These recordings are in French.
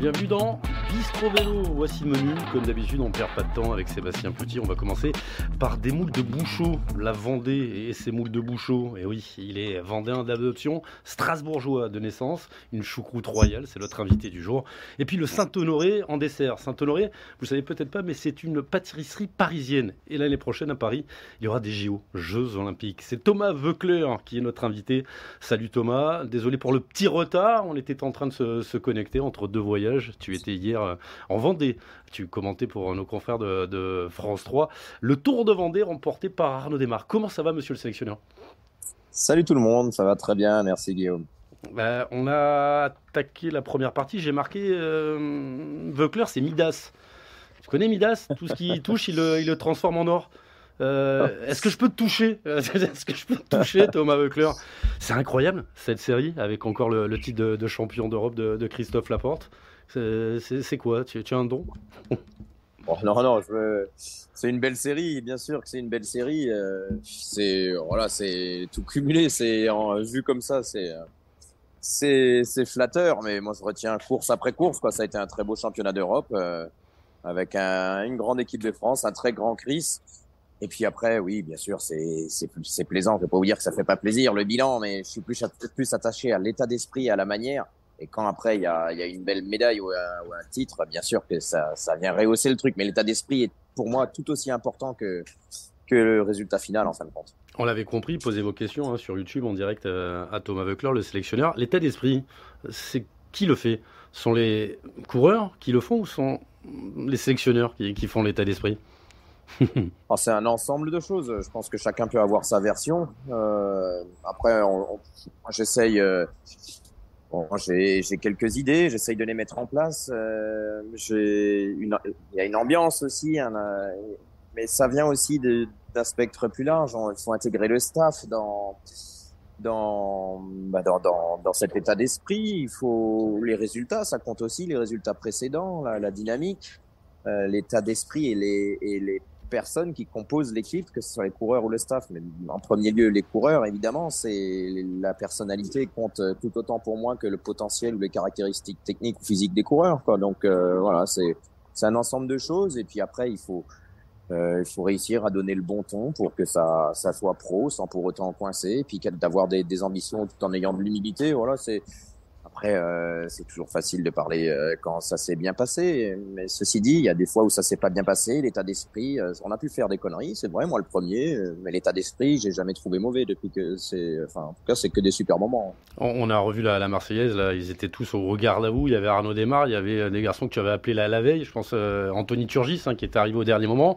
bienvenue dans Bistro Vélo. Voici le menu. Comme d'habitude, on perd pas de temps avec Sébastien Petit. On va commencer par des moules de Bouchot. La Vendée et ses moules de Bouchot. Et oui, il est vendéen d'adoption, strasbourgeois de naissance, une choucroute royale, c'est notre invité du jour. Et puis le Saint-Honoré en dessert. Saint-Honoré, vous savez peut-être pas, mais c'est une pâtisserie parisienne. Et l'année prochaine à Paris, il y aura des JO, Jeux Olympiques. C'est Thomas Veucler qui est notre invité. Salut Thomas. Désolé pour le petit retard. On était en train de se connecter entre deux voyages. Tu étais hier euh, en Vendée. Tu commentais pour nos confrères de, France 3 le Tour de Vendée remporté par Arnaud Desmar. Comment ça va, monsieur le sélectionneur? Salut tout le monde, ça va très bien, merci Guillaume. Bah, on a attaqué la première partie, j'ai marqué euh, c'est Midas. Tu connais Midas? Tout ce qui touche, il le, transforme en or. Euh, est-ce que je peux te toucher? Est-ce que je peux te toucher, Thomas Veucler C'est incroyable cette série avec encore le, titre de, champion d'Europe de, Christophe Laporte. C'est quoi? Tu, as un don? Non, non, c'est une belle série, bien sûr que c'est une belle série. Euh, c'est voilà, c'est tout cumulé. C'est vu comme ça, c'est c'est flatteur. Mais moi, je retiens course après course. Quoi, ça a été un très beau championnat d'Europe euh, avec une grande équipe de France, un très grand Chris. Et puis après, oui, bien sûr, c'est plaisant. Je vais pas vous dire que ça fait pas plaisir le bilan, mais je suis plus plus attaché à l'état d'esprit, à la manière. Et quand après il y a, y a, une belle médaille ou un, ou un, titre, bien sûr que ça, ça vient rehausser le truc. Mais l'état d'esprit est pour moi tout aussi important que, que le résultat final en fin de compte. On l'avait compris, posez vos questions hein, sur YouTube en direct euh, à Thomas Veucler, le sélectionneur. L'état d'esprit, c'est qui le fait? Sont les coureurs qui le font ou sont les sélectionneurs qui, qui font l'état d'esprit? Ah, c'est un ensemble de choses. Je pense que chacun peut avoir sa version. Euh, après, j'essaye euh, Bon, j'ai quelques idées, j'essaye de les mettre en place. Euh, il y a une ambiance aussi, mais ça vient aussi d'un spectre plus large. Il faut intégrer le staff dans dans, bah dans, dans, dans, cet état d'esprit. Il faut les résultats, ça compte aussi les résultats précédents, la, la dynamique, euh, l'état d'esprit et les, et les personnes qui composent l'équipe, que ce soit les coureurs ou le staff. Mais en premier lieu, les coureurs, évidemment, c'est la personnalité compte tout autant pour moi que le potentiel ou les caractéristiques techniques ou physiques des coureurs. Quoi. Donc euh, voilà, c'est c'est un ensemble de choses. Et puis après, il faut euh, il faut réussir à donner le bon ton pour que ça ça soit pro sans pour autant coincer. Et puis d'avoir des, des ambitions tout en ayant de l'humilité. Voilà, c'est après, euh, c'est toujours facile de parler euh, quand ça s'est bien passé. Mais ceci dit, il y a des fois où ça s'est pas bien passé. L'état d'esprit, euh, on a pu faire des conneries, c'est vrai, moi le premier. mais l'état d'esprit, j'ai jamais trouvé mauvais depuis que c'est. Enfin, en tout cas, c'est que des super moments. On, a revu la, la, Marseillaise. Là, ils étaient tous au regard là où Il y avait Arnaud Desmar, il y avait des garçons que tu avais appelés la, la veille. Je pense Anthony Turgis, hein, qui est arrivé au dernier moment.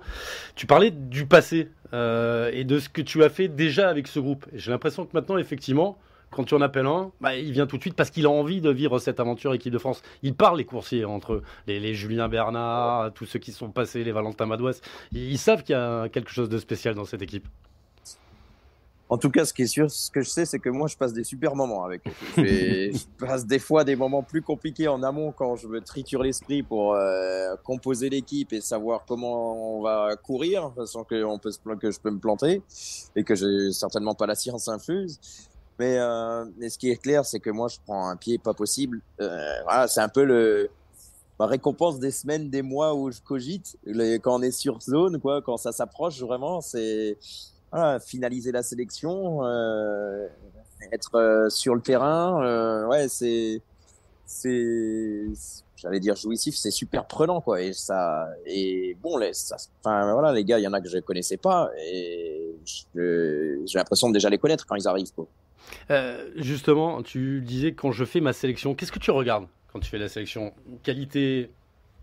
Tu parlais du passé et de ce que tu as fait déjà avec ce groupe. J'ai l'impression que maintenant, effectivement quand tu en appelles un, bah, il vient tout de suite parce qu'il a envie de vivre cette aventure équipe de France. Il parle les coursiers entre les, les Julien Bernard, tous ceux qui sont passés, les Valentin Madouas. Ils, savent qu'il y a quelque chose de spécial dans cette équipe. En tout cas, ce qui est sûr, ce que je sais, c'est que moi, je passe des super moments avec eux. Je, passe des fois des moments plus compliqués en amont quand je me triture l'esprit pour euh, composer l'équipe et savoir comment on va courir, façon que, on peut, que je peux me planter et que j'ai certainement pas la science infuse. Mais, euh, mais ce qui est clair, c'est que moi, je prends un pied pas possible. Euh, voilà, c'est un peu le récompense des semaines, des mois où je cogite. quand on est sur zone, quoi, quand ça s'approche vraiment, c'est finaliser la sélection, euh, être sur le terrain. Ouais, c'est j'allais dire jouissif, c'est super prenant quoi. Et ça et bon, les, enfin voilà, les gars, il y en a que je connaissais pas et j'ai l'impression de déjà les connaître quand ils arrivent. Quoi. Euh, justement, tu disais quand je fais ma sélection, qu'est-ce que tu regardes quand tu fais la sélection? Qualité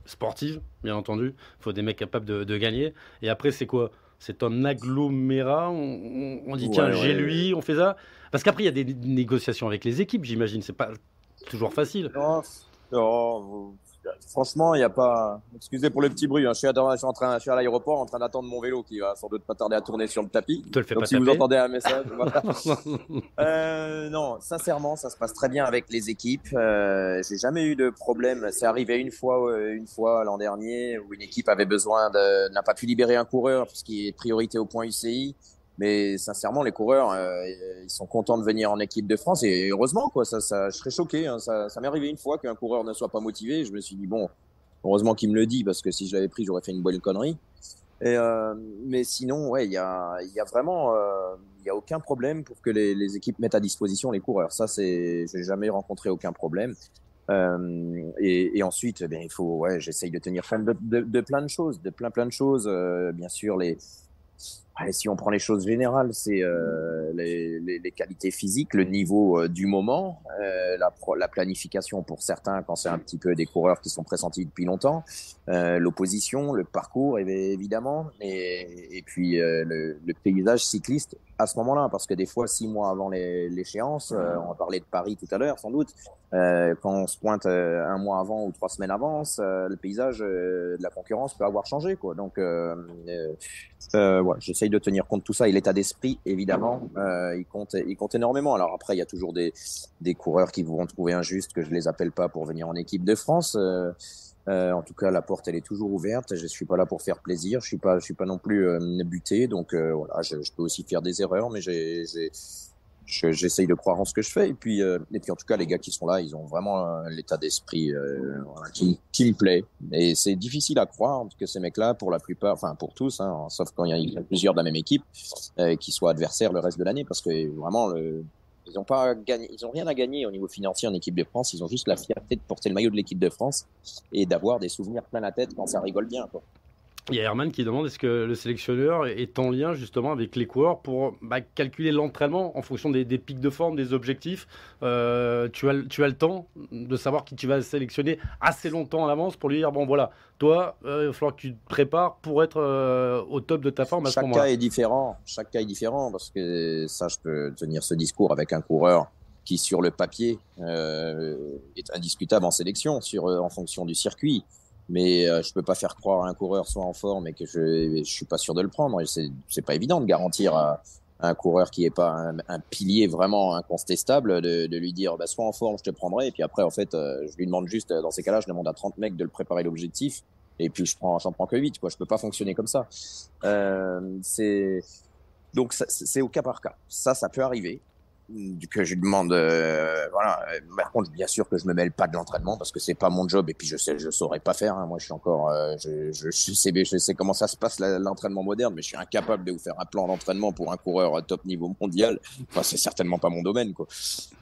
sportive, bien entendu. Il faut des mecs capables de, gagner. Et après, c'est quoi? C'est un agglomérat? On, dit, tiens, j'ai lui, on fait ça? Parce qu'après, il y a des négociations avec les équipes, j'imagine. C'est pas toujours facile. Non, franchement, il n'y a pas. Excusez pour le petit bruit. Hein. Je, suis à, en train, je suis à l'aéroport en train d'attendre mon vélo qui va sans doute pas tarder à tourner sur le tapis. Te le fais Donc, pas si vous entendez un message, voilà. euh, non, sincèrement, ça se passe très bien avec les équipes. Euh, J'ai jamais eu de problème. C'est arrivé une fois, euh, une fois l'an dernier où une équipe avait besoin de n'a pas pu libérer un coureur parce qu'il est priorité au point UCI. Mais sincèrement, les coureurs, euh, ils sont contents de venir en équipe de France et heureusement, quoi. Ça, je serais choqué. Hein. Ça, m'est arrivé une fois qu'un coureur ne soit pas motivé. Je me suis dit bon, heureusement qu'il me le dit parce que si je l'avais pris, j'aurais fait une bonne connerie. Et euh, mais sinon, ouais, il y a, vraiment, euh, y a aucun problème pour que les, équipes mettent à disposition les coureurs. Ça, c'est, j'ai jamais rencontré aucun problème. Et, ensuite, eh il faut, ouais, j'essaye de tenir compte de, de, plein de choses, de plein plein de choses. Bien sûr, les, si on prend les choses générales, c'est euh, les, les, les, qualités physiques, le niveau euh, du moment, euh, la, la, planification pour certains quand c'est un petit peu des coureurs qui sont pressentis depuis longtemps, euh, l'opposition, le parcours évidemment, et, et puis euh, le, le, paysage cycliste à ce moment-là, parce que des fois, six mois avant l'échéance, euh, on va parler de Paris tout à l'heure sans doute, quand on se pointe un mois avant ou trois semaines avant, le paysage de la concurrence peut avoir changé. Quoi. Donc, j'essaye de tenir compte de tout ça. Et l'état d'esprit, évidemment, euh, il, compte, il compte énormément. Alors après, il y a toujours des, des coureurs qui vont trouver injuste que je les appelle pas pour venir en équipe de France. Euh, en tout cas, la porte, elle est toujours ouverte. Je suis pas là pour faire plaisir. Je suis pas, je suis pas non plus euh, buté. Donc euh, voilà, je, je, peux aussi faire des erreurs, mais j'ai j'essaye de croire en ce que je fais. Et puis, euh, et puis en tout cas, les gars qui sont là, ils ont vraiment euh, l'état d'esprit euh, qui, qui, me plaît. Et c'est difficile à croire que ces mecs-là, pour la plupart, enfin pour tous, hein, sauf quand il y a plusieurs de la même équipe, qui soient adversaires le reste de l'année, parce que vraiment, le, ils n'ont pas gagné, ils rien à gagner au niveau financier en équipe de France. Ils ont juste la fierté de porter le maillot de l'équipe de France et d'avoir des souvenirs plein la tête quand ça rigole bien. Il y a Herman qui demande est-ce que le sélectionneur est en lien justement avec les coureurs pour bah, calculer l'entraînement en fonction des, des, pics de forme, des objectifs? Euh, tu, as, tu as le temps de savoir qui tu vas sélectionner assez longtemps à l'avance pour lui dire bon voilà, toi, euh, il va falloir que tu te prépares pour être euh, au top de ta forme à Chaque ce cas est différent. Chaque cas est différent parce que ça, je peux tenir ce discours avec un coureur qui, sur le papier, est indiscutable en sélection, sur, en fonction du circuit mais euh, je peux pas faire croire à un coureur soit en forme et que je je suis pas sûr de le prendre. C'est pas évident de garantir à, un coureur qui est pas un, un pilier vraiment incontestable de, de lui dire bah, soit en forme je te prendrai et puis après en fait euh, je lui demande juste dans ces cas-là je demande à 30 mecs de le préparer l'objectif et puis je prends j'en prends que 8 quoi. Je peux pas fonctionner comme ça. Euh, c'est donc c'est au cas par cas. Ça ça peut arriver que je demande euh, voilà. Par contre bien sûr que je me mêle pas de l'entraînement parce que c'est pas mon job et puis je sais je saurais pas faire hein. moi je suis encore euh, je, je, je, sais je sais comment ça se passe l'entraînement moderne mais je suis incapable de vous faire un plan d'entraînement pour un coureur à top niveau mondial. Enfin c'est certainement pas mon domaine quoi.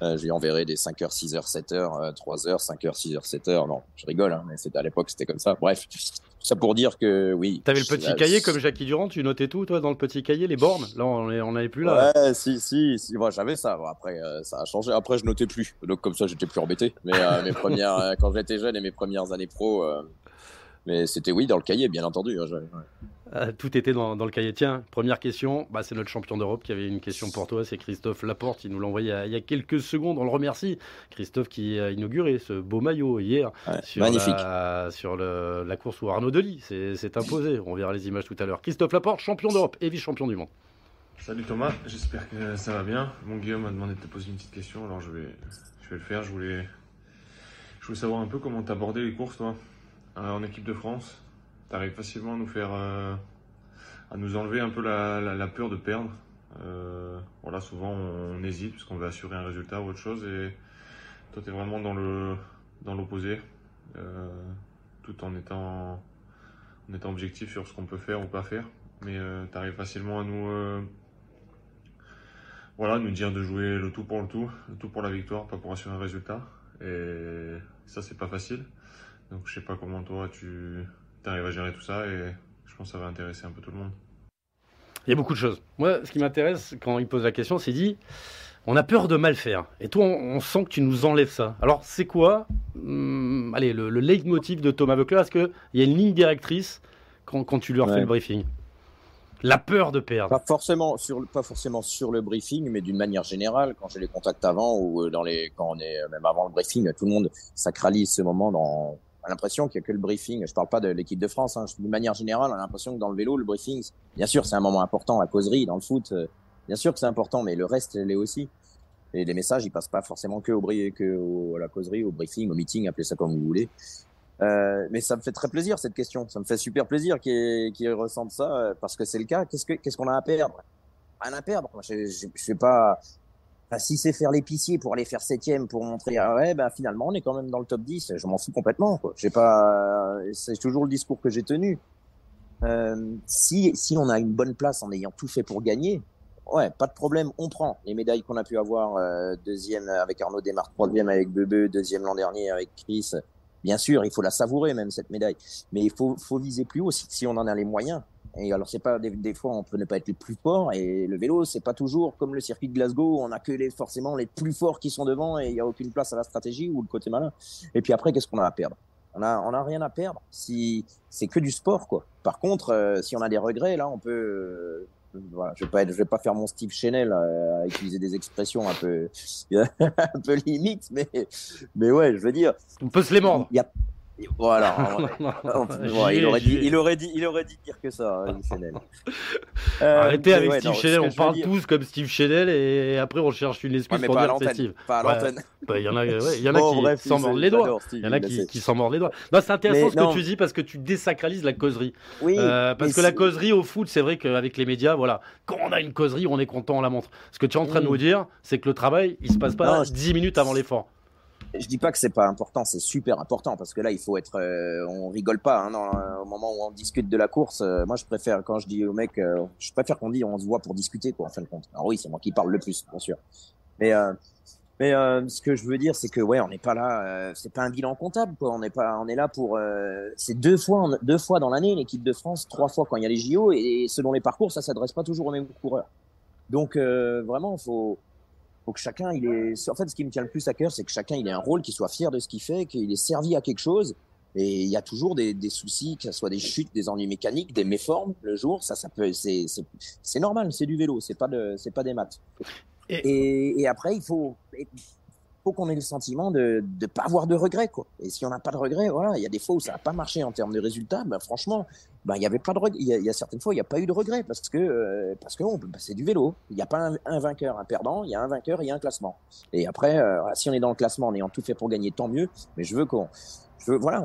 Euh, je lui enverrai des 5 heures 6 heures 7 heures 3 heures 5 heures 6 heures 7 heures. Non je rigole hein, mais c'était à l'époque c'était comme ça. Bref ça pour dire que oui. T'avais le petit cahier comme Jackie Durand, tu notais tout, toi, dans le petit cahier, les bornes? Là, on n'avait plus là. Ouais, si, si, si. Moi, j'avais ça. Après, euh, ça a changé. Après, je notais plus. Donc, comme ça, j'étais plus embêté. Mais euh, mes premières, euh, quand j'étais jeune et mes premières années pro, mais c'était oui, dans le cahier, bien entendu. Hein, ouais. Euh, tout était dans, dans, le cahier. Tiens, première question, bah, c'est notre champion d'Europe qui avait une question pour toi, c'est Christophe Laporte, il nous l'a envoyé il y a quelques secondes, on le remercie. Christophe qui a inauguré ce beau maillot hier ouais, sur, magnifique. La, sur le, la course où Arnaud Delis s'est imposé. On verra les images tout à l'heure. Christophe Laporte, champion d'Europe et vice-champion du monde. Salut Thomas, j'espère que ça va bien. Mon Guillaume m'a demandé de te poser une petite question, alors je vais, je vais le faire. Je voulais, je voulais savoir un peu comment t'abordais les courses, toi, en équipe de France. T'arrives facilement à nous faire, euh, à nous enlever un peu la, la, peur de perdre. Euh, voilà, souvent on, hésite puisqu'on veut assurer un résultat ou autre chose, et toi t'es vraiment dans le, dans l'opposé, euh, tout en étant, en étant objectif sur ce qu'on peut faire ou pas faire. Mais euh, t'arrives facilement à nous, voilà, nous dire de jouer le tout pour le tout, le tout pour la victoire, pas pour assurer un résultat. Et ça c'est pas facile. Donc je sais pas comment toi tu arrives à gérer tout ça et je pense que ça va intéresser un peu tout le monde. Il y a beaucoup de choses. Moi, ce qui m'intéresse quand il pose la question, c'est dit on a peur de mal faire. Et toi, on, on sent que tu nous enlèves ça. Alors, c'est quoi hum, allez, le, le leitmotiv de Thomas Buckler Est-ce qu'il y a une ligne directrice quand, quand tu leur ouais. fais le briefing? La peur de perdre. Pas forcément sur, pas forcément sur le briefing, mais d'une manière générale, quand j'ai les contacts avant ou dans les, quand on est même avant le briefing, tout le monde sacralise ce moment dans, l'impression qu'il n'y a que le briefing. Je parle pas de l'équipe de France. Hein. D'une manière générale, on a l'impression que dans le vélo, le briefing, bien sûr, c'est un moment important. La causerie, dans le foot, bien sûr que c'est important, mais le reste l'est aussi. Et les messages, ils passent pas forcément que au que au, à la causerie, au briefing, au meeting, appelez ça comme vous voulez. Euh, mais ça me fait très plaisir cette question. Ça me fait super plaisir qu'ils qu ressentent ça parce que c'est le cas. Qu'est-ce qu'on qu a à perdre? Rien à perdre. Je, je, je sais pas. Si c'est faire l'épicier pour aller faire septième pour montrer ah ouais ben finalement on est quand même dans le top 10 je m'en fous complètement quoi. J'ai pas c'est toujours le discours que j'ai tenu. Euh, si si on a une bonne place en ayant tout fait pour gagner ouais pas de problème on prend. Les médailles qu'on a pu avoir euh, deuxième avec Arnaud Desmar troisième avec Bebe deuxième l'an dernier avec Chris. Bien sûr il faut la savourer même cette médaille. Mais il faut faut viser plus haut. Si, si on en a les moyens et alors, c'est pas des, des, fois, on peut ne pas être les plus forts. Et le vélo, c'est pas toujours comme le circuit de Glasgow. On a que les forcément les plus forts qui sont devant et il y a aucune place à la stratégie ou le côté malin. Et puis après, qu'est-ce qu'on a à perdre? On a, on a rien à perdre. Si c'est que du sport, quoi. Par contre, euh, si on a des regrets, là, on peut. Euh, voilà, je vais pas être, je vais pas faire mon Steve Chanel euh, à utiliser des expressions un peu, un peu limite, mais, mais ouais, je veux dire. On peut se les mordre. Il y a, voilà. ouais, il, aurait dit, il, aurait dit, il aurait dit pire que ça, hein, Chanel. Euh, Arrêtez avec ouais, Steve Chanel, on parle tous comme Steve Chanel et après on cherche une excuse ouais, pour dire c'est Steve. Pas à l'antenne. Il y en a, il y en a bon, qui s'en mordent les doigts. Il y en a qui, qui s'en mordent les doigts. Non, c'est intéressant mais, ce que tu dis parce que tu désacralises la causerie. Oui. Euh, parce que la causerie au foot, c'est vrai qu'avec les médias, voilà, quand on a une causerie, on est content, on la montre. Ce que tu es en train de nous dire, c'est que le travail, il se passe pas 10 minutes avant l'effort je dis pas que c'est pas important, c'est super important parce que là il faut être, euh, on rigole pas hein, dans, au moment où on discute de la course. Euh, moi je préfère quand je dis au mec, euh, je préfère qu'on dise on se voit pour discuter quoi en fin de compte. Alors oui c'est moi qui parle le plus bien sûr, mais mais ce que je veux dire c'est que ouais on n'est pas là, c'est pas un bilan comptable quoi. On n'est pas, on est là pour, c'est deux fois deux fois dans l'année l'équipe de France, trois fois quand il y a les JO et, et selon les parcours ça s'adresse pas toujours aux mêmes coureurs. Donc vraiment faut faut que chacun, il est. En fait, ce qui me tient le plus à cœur, c'est que chacun, il ait un rôle, qu'il soit fier de ce qu'il fait, qu'il ait servi à quelque chose. Et il y a toujours des, des, soucis, que ce soit des chutes, des ennuis mécaniques, des méformes le jour. Ça, ça peut, c'est, c'est normal, c'est du vélo, c'est pas de, c'est pas des maths. Et, et, et après, il faut, qu'on ait le sentiment de ne pas avoir de regrets. Quoi. Et si on n'a pas de regrets, voilà, il y a des fois où ça n'a pas marché en termes de résultats, ben, franchement, ben, il y avait pas de il y, y a certaines fois, il n'y a pas eu de regrets parce que euh, parce que ben, c'est du vélo. Il n'y a pas un, vainqueur, un perdant, il y a un vainqueur, il y a un classement. Et après, euh, si on est dans le classement en ayant tout fait pour gagner, tant mieux. Mais je veux qu'on je voilà,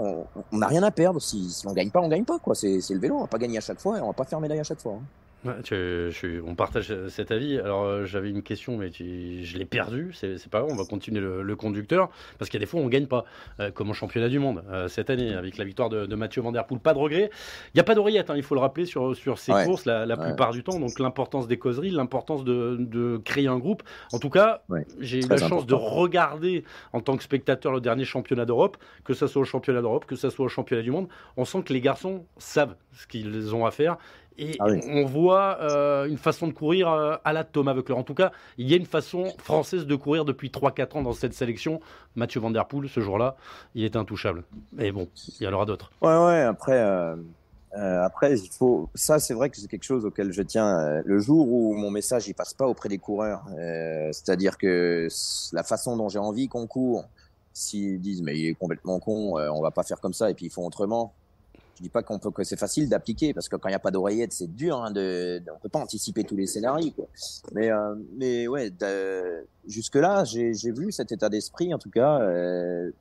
on n'a rien à perdre. Si, si on gagne pas, on gagne pas. quoi. C'est le vélo. On va pas gagner à chaque fois et on va pas faire médaille à chaque fois. Hein. Ouais, tu, je, on partage cet avis. Alors euh, j'avais une question, mais tu, je l'ai perdu. C'est pas grave, on va continuer le, le conducteur parce qu'il y a des fois on gagne pas, euh, comme au championnat du monde euh, cette année avec la victoire de, de Mathieu Van Der Poel. Pas de regret. Il n'y a pas d'oreillette, hein, il faut le rappeler sur sur ces ouais. courses la, la Ouais. plupart du temps. Donc l'importance des causeries, l'importance de, de créer un groupe. En tout cas, j'ai eu la chance de regarder en tant que spectateur le dernier championnat d'Europe, que ça soit au championnat d'Europe, que ça soit au championnat du monde. On sent que les garçons savent ce qu'ils ont à faire. Et Ah oui. on voit euh, une façon de courir euh, à la Thomas Voeckler. En tout cas, il y a une façon française de courir depuis 3-4 ans dans cette sélection. Mathieu Van Der Poel, ce jour-là, il est intouchable. Mais bon, il y en aura d'autres. Ouais, ouais. Après, euh, après, il faut. Ça, c'est vrai que c'est quelque chose auquel je tiens. le jour où mon message il passe pas auprès des coureurs, c'est-à-dire que la façon dont j'ai envie qu'on court, s'ils disent mais il est complètement con, on va pas faire comme ça et puis ils font autrement. Je dis pas qu'on peut que c'est facile d'appliquer parce que quand il n'y a pas d'oreillette, c'est dur. Hein, de, de- on peut pas anticiper tous les scénarios. Quoi. Mais euh, mais ouais, jusque là, j'ai j'ai vu cet état d'esprit en tout cas euh,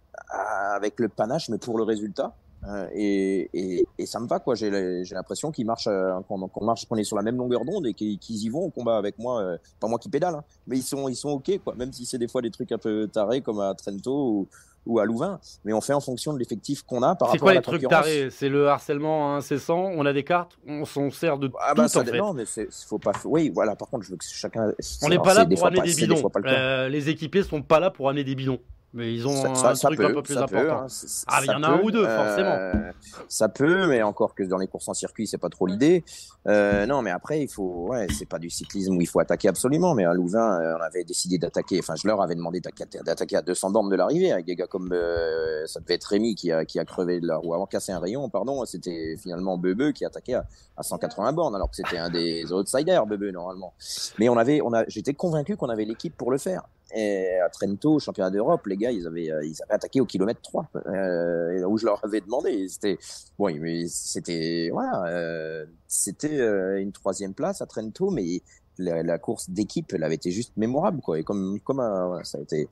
avec le panache, mais pour le résultat. Euh, et, et, et ça me va quoi. J'ai l'impression qu'ils marchent, euh, qu'on marche, qu'on est sur la même longueur d'onde et qu'ils y vont au combat avec moi. euh, pas moi qui pédale, hein, mais ils sont ils sont ok quoi. Même si c'est des fois des trucs un peu tarés comme à Trento ou, ou à Louvain, mais on fait en fonction de l'effectif qu'on a par C'est rapport quoi à la les trucs concurrence. tarés? C'est le harcèlement incessant, on a des cartes, on s'en sert de Ah tout bah en ça fait. dépend, mais c'est faut pas. Oui, voilà. Par contre, je veux que chacun. On n'est pas là c'est pour amener pas- des c'est des bidons. les équipiers sont pas là pour amener des bidons. Mais ils ont Ça- un ça- ça truc peut, un peu plus important. peut, hein, Ah, il y en a un ou deux, euh, forcément. Ça peut, mais encore que dans les courses en circuit, c'est pas trop l'idée. Euh, non, mais après, il faut, ouais, c'est pas du cyclisme où il faut attaquer absolument. Mais à Louvain, euh, on avait décidé d'attaquer. Enfin, je leur avais demandé d'attaquer d'attaquer à 200 bornes de l'arrivée avec des gars comme euh, ça devait être Rémi qui a qui a crevé de la roue avant cassé un rayon. Pardon, c'était finalement Bebe qui attaquait à, à 180 bornes alors que c'était un des outsiders Bebe normalement. Mais on avait, on a, j'étais convaincu qu'on avait l'équipe pour le faire. Et à Trento, au championnat d'Europe, les gars, ils avaient, euh, ils avaient attaqué au kilomètre 3, euh, où je leur avais demandé. C'était, mais c'était, voilà, euh, c'était euh, une troisième place à Trento, mais la, course d'équipe, elle avait été juste mémorable, quoi. Et comme, comme ça a été.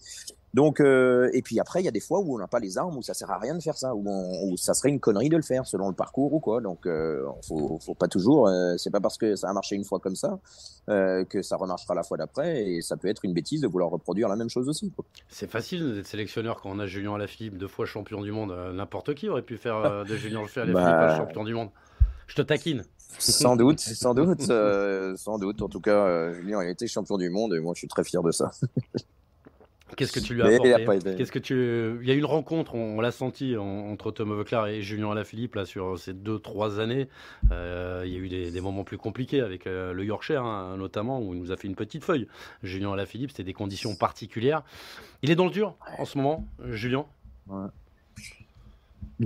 Donc, euh, et puis après, il y a des fois où on n'a pas les armes, où ça sert à rien de faire ça, où, ça serait une connerie de le faire selon le parcours ou quoi. Donc, euh, faut, faut pas toujours. Euh, c'est pas parce que ça a marché une fois comme ça euh, que ça remarchera la fois d'après, et ça peut être une bêtise de vouloir reproduire la même chose aussi. C'est facile d'être sélectionneur quand on a Julien Alaphilippe, deux fois champion du monde. N'importe qui aurait pu faire de Julien Alaphilippe bah... champion du monde. Je te taquine. Sans doute, sans doute, sans doute. En tout cas, Julien a été champion du monde et moi je suis très fier de ça. Qu'est-ce que tu lui as apporté Qu'est-ce que tu Il y a eu une rencontre, on, l'a senti entre Thomas Veuclair et Julien Alaphilippe là sur ces deux trois années. Euh, il y a eu des, moments plus compliqués avec euh, le Yorkshire hein, notamment où il nous a fait une petite feuille. Julien Alaphilippe, c'était des conditions particulières. Il est dans le dur en ce moment, Julien? Ouais.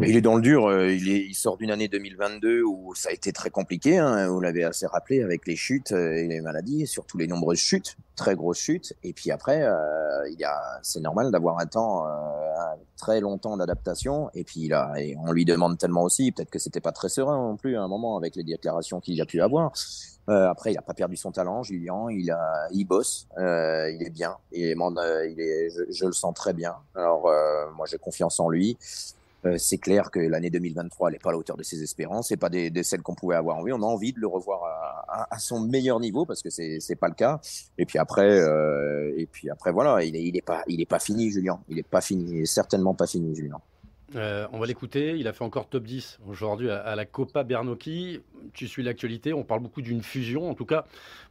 Il est dans le dur. Euh, il, est, il sort d'une année 2022 où ça a été très compliqué. Hein, vous l'avez assez rappelé avec les chutes euh, et les maladies, surtout les nombreuses chutes, très grosses chutes. Et puis après, euh, il a, c'est normal d'avoir un temps, un très long temps d'adaptation. Et puis a, et on lui demande tellement aussi, peut-être que c'était pas très serein non plus à un moment avec les déclarations qu'il a pu avoir. Euh, après, il a pas perdu son talent, Julien. Il a, il bosse, euh, il est bien. Il est, il est, je, je, le sens très bien. Alors, moi, j'ai confiance en lui. Euh, c'est clair que l'année 2023, elle n'est pas à la hauteur de ses espérances, c'est pas des, celles qu'on pouvait avoir envie. On a envie de le revoir à, son meilleur niveau parce que c'est c'est pas le cas. Et puis après, euh, et puis après voilà, il est il est pas il est pas fini, Julien. Il est pas fini, certainement pas fini, Julien. Euh, on va l'écouter. Il a fait encore top 10 aujourd'hui à, la Copa Bernocchi. Tu suis l'actualité. On parle beaucoup d'une fusion. En tout cas,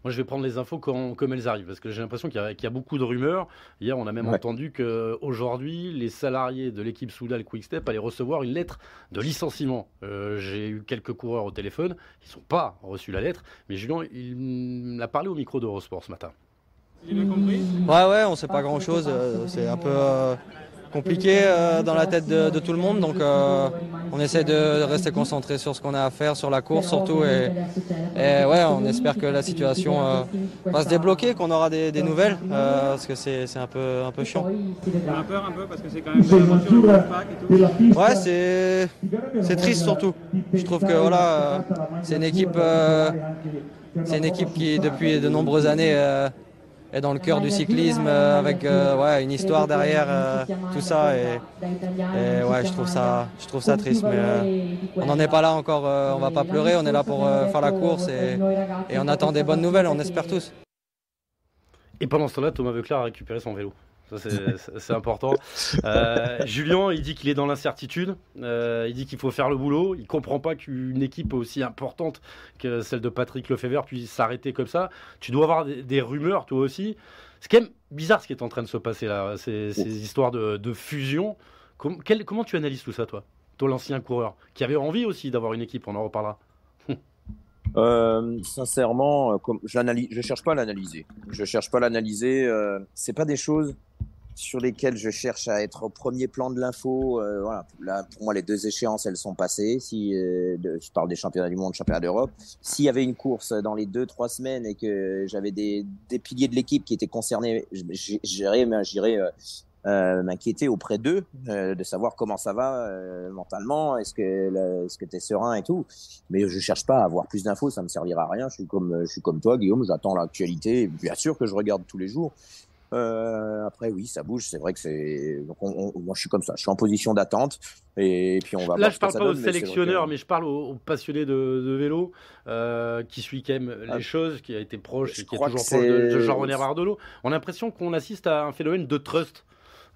moi, je vais prendre les infos comme, elles arrivent parce que j'ai l'impression qu'il y, a beaucoup de rumeurs. Hier, on a même entendu qu'aujourd'hui, les salariés de l'équipe Soudal Quickstep allaient recevoir une lettre de licenciement. Euh, j'ai eu quelques coureurs au téléphone. Ils n'ont pas reçu la lettre. Mais Julien, il a parlé au micro d'Eurosport ce matin. Il a compris? Ouais, ouais, on ne sait pas grand-chose. Euh, c'est un peu compliqué euh, dans la tête de, tout le monde. Donc euh, on essaie de rester concentré sur ce qu'on a à faire, sur la course surtout. Et, ouais, on espère que la situation euh, va se débloquer, qu'on aura des, nouvelles, parce que c'est un peu, un peu chiant. On a peur un peu parce que c'est quand même une aventure de et tout. Ouais, c'est triste surtout. Je trouve que voilà, c'est une équipe, c'est une équipe qui depuis de nombreuses années est dans le cœur du cyclisme euh, avec euh, ouais, une histoire derrière euh, tout ça et, ouais je trouve ça je trouve ça triste mais on n'en est pas là encore on va pas pleurer on est là pour faire la course et, et on attend des bonnes nouvelles on espère tous. Et pendant ce temps-là Thomas Veuclair a récupéré son vélo c'est important. Euh, Julien, il dit qu'il est dans l'incertitude. Euh, il dit qu'il faut faire le boulot. Il comprend pas qu'une équipe aussi importante que celle de Patrick Lefebvre puisse s'arrêter comme ça. Tu dois avoir des, rumeurs, toi aussi. C'est quand même bizarre ce qui est en train de se passer là, ces, histoires de, fusion. comment tu analyses tout ça, toi? Toi, l'ancien coureur, qui avait envie aussi d'avoir une équipe, on en reparlera. Euh, sincèrement, comme je cherche pas à l'analyser. Je cherche pas à l'analyser. Euh, c'est pas des choses sur lesquelles je cherche à être au premier plan de l'info. Euh, voilà, là, pour moi, les deux échéances, elles sont passées. Si euh, je parle des championnats du monde, championnats d'Europe, s'il y avait une course dans les deux trois semaines et que j'avais des, des piliers de l'équipe qui étaient concernés, j'irais, j'irais euh, m'inquiéter auprès d'eux, euh, de savoir comment ça va euh, mentalement, est-ce que est-ce que t'es serein et tout. Mais je cherche pas à avoir plus d'infos, ça me servira à rien. Je suis comme je suis comme toi, Guillaume, j'attends l'actualité. Bien sûr que je regarde tous les jours. après, oui, ça bouge. C'est vrai que c'est. Donc, moi, je suis comme ça. Je suis en position d'attente. Et puis, on va. Là, je parle pas aux sélectionneurs, mais, je parle aux, passionnés de, vélo qui suit quand même ah. les choses, qui a été proche, qui est toujours proche de, Jean-René Bardolo. On a l'impression qu'on assiste à un phénomène de trust.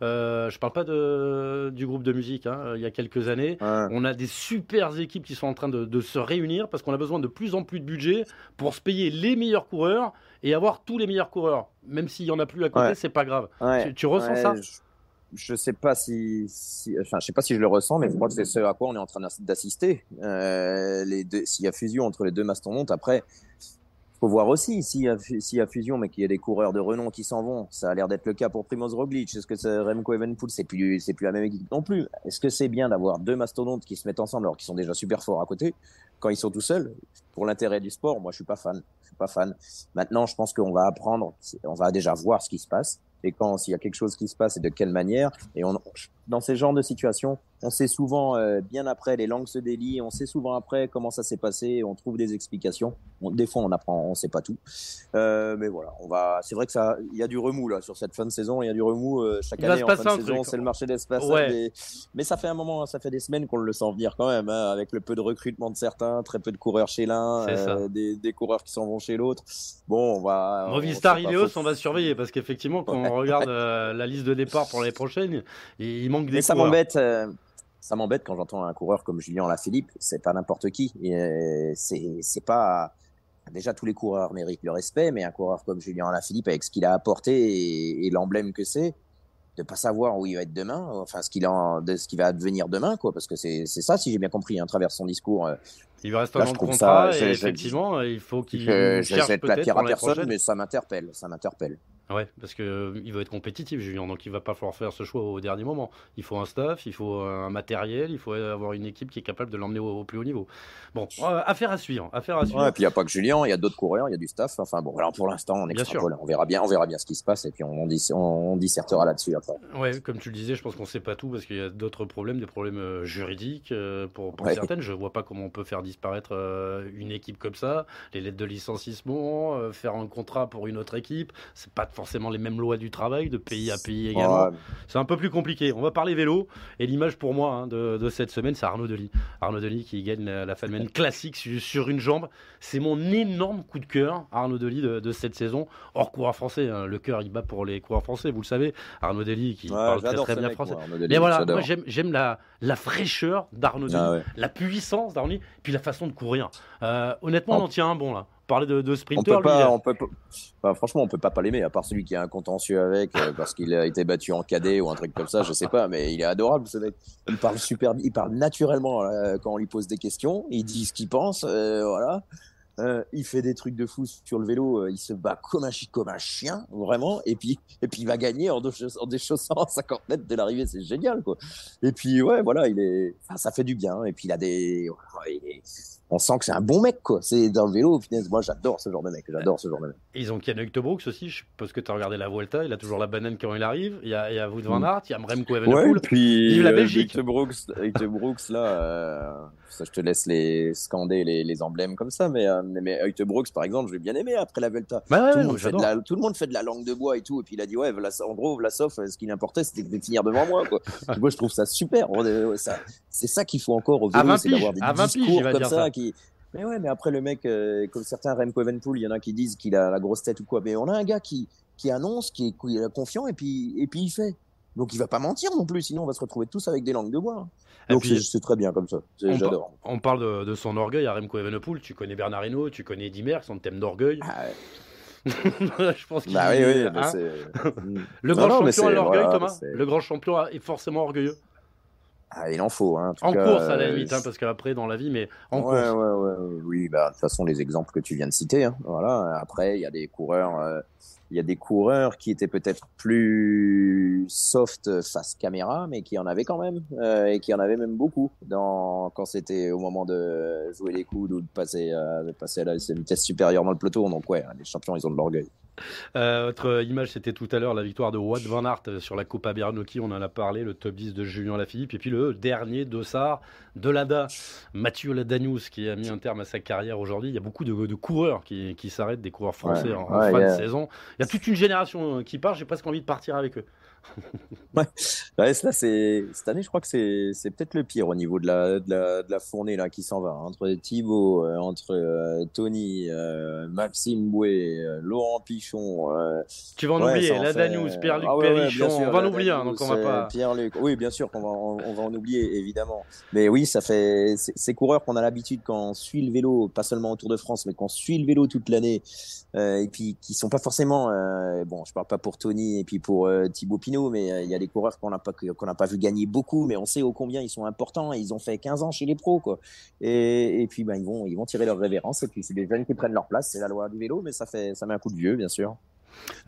Euh, je parle pas de, du groupe de musique, hein, il y a quelques années. On a des super équipes qui sont en train de, se réunir parce qu'on a besoin de plus en plus de budget pour se payer les meilleurs coureurs et avoir tous les meilleurs coureurs. Même s'il y en a plus à côté, c'est pas grave. Tu, ressens ça? je, sais pas si, enfin, je sais pas si je le ressens, mais je crois que c'est ce à quoi on est en train d'assister. Euh, s'il y a fusion entre les deux mastodontes, après, faut voir aussi s'il y, a, y a fusion, mais qu'il y a des coureurs de renom qui s'en vont. Ça a l'air d'être le cas pour Primoz Roglic. Est-ce que c'est Remco Evenpool C'est plus, c'est plus la même équipe non plus? Est-ce que c'est bien d'avoir deux mastodontes qui se mettent ensemble alors qu'ils sont déjà super forts à côté quand ils sont tout seuls? Pour l'intérêt du sport, moi je suis pas fan. Je suis pas fan. Maintenant, je pense qu'on va apprendre. On va déjà voir ce qui se passe et quand s'il y a quelque chose qui se passe et de quelle manière. Et on, dans ces genres de situations, on sait souvent, euh, bien après, les langues se délient, on sait souvent après comment ça s'est passé, on trouve des explications. des fois, on apprend, on sait pas tout. Euh, mais voilà, on va. C'est vrai que ça, il y a du remous là sur cette fin de saison. Il y a du remous euh, chaque année en fin de saison. C'est le marché d'espace. Ouais. Mais, ça fait un moment, ça fait des semaines qu'on le sent venir quand même, hein, avec le peu de recrutement de certains, très peu de coureurs chez l'un, euh, des, des, coureurs qui s'en vont chez l'autre. Bon, on va. Movistar Ineos, on va surveiller parce qu'effectivement, quand on regarde la liste de départ pour l'année prochaine, il manque des. Mais ça m'embête ça m'embête quand j'entends un coureur comme Julien Lafilippe. C'est pas n'importe qui. Euh, c'est pas déjà tous les coureurs méritent le respect, mais un coureur comme Julien Lafilippe avec ce qu'il a apporté et, l'emblème que c'est, de pas savoir où il va être demain, enfin ce qu'il de ce qui va devenir demain, quoi. Parce que c'est ça, si j'ai bien compris, hein, à travers son discours. Euh, il reste un contrat et effectivement, il faut qu'il cherche peut-être la pierre à personne, mais ça m'interpelle, ça m'interpelle. Ouais, parce que euh, il veut être compétitif, Julien, donc il va pas falloir faire ce choix au dernier moment. Il faut un staff, il faut un matériel, il faut avoir une équipe qui est capable de l'emmener au, plus haut niveau. Bon, euh, affaire à suivre, affaire à suivre. Ouais, et puis il n'y a pas que Julien, il y a d'autres coureurs, il y a du staff. Enfin bon, alors pour l'instant, on extrapole, on verra bien, on verra bien ce qui se passe et puis on, on, dissertera là-dessus après. Ouais, comme tu le disais, je pense qu'on sait pas tout parce qu'il y a d'autres problèmes, des problèmes euh, juridiques pour, pour certaines. Je vois pas comment on peut faire disparaître une équipe comme ça, les lettres de licenciement, faire un contrat pour une autre équipe, c'est pas forcément les mêmes lois du travail, de pays à pays également. C'est un peu plus compliqué. On va parler vélo. Et l'image pour moi hein, de, cette semaine, c'est Arnaud Delis. Arnaud Delis qui gagne la, la classique sur, une jambe. C'est mon énorme coup de cœur, Arnaud Delis, de, cette saison. Hors coureur français. Hein. Le cœur, il bat pour les coureurs français, vous le savez. Arnaud Delis qui parle très, très bien français. Mais voilà, moi j'aime la, la fraîcheur d'Arnaud ah Delis, la puissance d'Arnaud Delis, puis la façon de courir. Euh, honnêtement, on en tient un bon là parler de, de sprinter. On peut pas, on peut pas, franchement, on peut pas pas l'aimer, à part celui qui a un contentieux avec euh, parce qu'il a été battu en cadet ou un truc comme ça, je sais pas, mais il est adorable ce mec. Il parle super, il parle naturellement euh, quand on lui pose des questions, il dit ce qu'il pense, euh, voilà. il fait des trucs de fou sur le vélo, il se bat comme un, comme un chien, vraiment, et puis, et puis il va gagner en, en déchaussant à 50 mètres de l'arrivée, c'est génial, quoi. Et puis, ouais, voilà, il est, ça fait du bien, et puis il a des, on sent que c'est un bon mec, quoi. C'est dans le vélo, finesse. Moi, j'adore ce genre de mec. J'adore ce genre de mec. Ils ont Ken Brooks aussi. Je suppose que tu as regardé la Vuelta. Il a toujours la banane quand il arrive. Il y a, il y a Wout van mm. Aert, il y a Mremco Evenepoel. Ouais, puis Vive la euh, Belgique. Brooks, Brooks, là, euh, ça, je te laisse les scander les, les emblèmes comme ça. Mais, euh, mais Brooks, par exemple, j'ai bien aimé après la Vuelta. Bah tout, le monde fait de la, tout le monde fait de la langue de bois et tout. Et puis il a dit, ouais, en gros, Vlasov, ce qui l'importait, c'était de finir devant moi, quoi. moi, je trouve ça super. C'est ça qu'il faut encore au vélo, c'est d'avoir des discours comme ça qui mais ouais, mais après le mec, euh, comme certains Remco Evenpool, il y en a qui disent qu'il a la grosse tête ou quoi. Mais on a un gars qui, qui annonce, qui est, confiant et puis, et puis il fait. Donc il va pas mentir non plus, sinon on va se retrouver tous avec des langues de bois. Donc c'est très bien comme ça. J'adore. On, parle de, de, son orgueil à Remco Evenepoel. Tu connais Bernard Hinault, tu connais Dimer, son thème d'orgueil. Ah je pense qu'il bah oui, oui, hein Le grand champion à l'orgueil, Thomas. Le grand champion est forcément orgueilleux. Ah, il en faut. Hein, en, course, à la euh, limite, hein, parce qu'après, dans la vie, mais en course. Ouais, ouais, oui, bah, de toute façon, les exemples que tu viens de citer. Hein, voilà. Après, il y a des coureurs. Euh, il y a des coureurs qui étaient peut-être plus soft face caméra, mais qui en avaient quand même, euh, et qui en avaient même beaucoup dans, quand c'était au moment de jouer les coudes ou de passer, de passer à la vitesse supérieure dans le peloton. Donc ouais, les champions, ils ont de l'orgueil. Euh, autre image, c'était tout à l'heure la victoire de Wout van Aert sur la Copa Bernocchi, on en a parlé, le top 10 de Julien Lafilippe, et puis le dernier dossard de l'ADA, Mathieu Ladanius, qui a mis un terme à sa carrière aujourd'hui. Il y a beaucoup de, coureurs qui, s'arrêtent, des coureurs français en, fin de saison. Il y a toute une génération qui part, j'ai presque envie de partir avec eux. Ouais. c'est cette année, je crois que c'est peut-être le pire au niveau de la, de la, de la fournée là qui s'en va entre Thibaut, euh, entre euh, Tony, euh, Maxime Boué, Laurent Pichon. tu vas en oublier, la Danous, Pierre-Luc ah Perrichon, on va en oublier un, donc on va pas. Pierre-Luc, oui, bien sûr qu'on va, on, va en oublier évidemment. Mais oui, ça fait ces coureurs qu'on a l'habitude quand on suit le vélo, pas seulement au Tour de France, mais qu'on suit le vélo toute l'année, et puis qui sont pas forcément, bon, je parle pas pour Tony et puis pour Thibaut Pinot mais euh, il y a des coureurs qu'on n'a pas qu'on n'a pas vu gagner beaucoup, mais on sait au combien ils sont importants. Ils ont fait 15 ans chez les pros, quoi. Et, et puis ben ils vont ils vont tirer leur révérence. Et puis c'est des jeunes qui prennent leur place. C'est la loi du vélo, mais ça fait ça met un coup de vieux, bien sûr.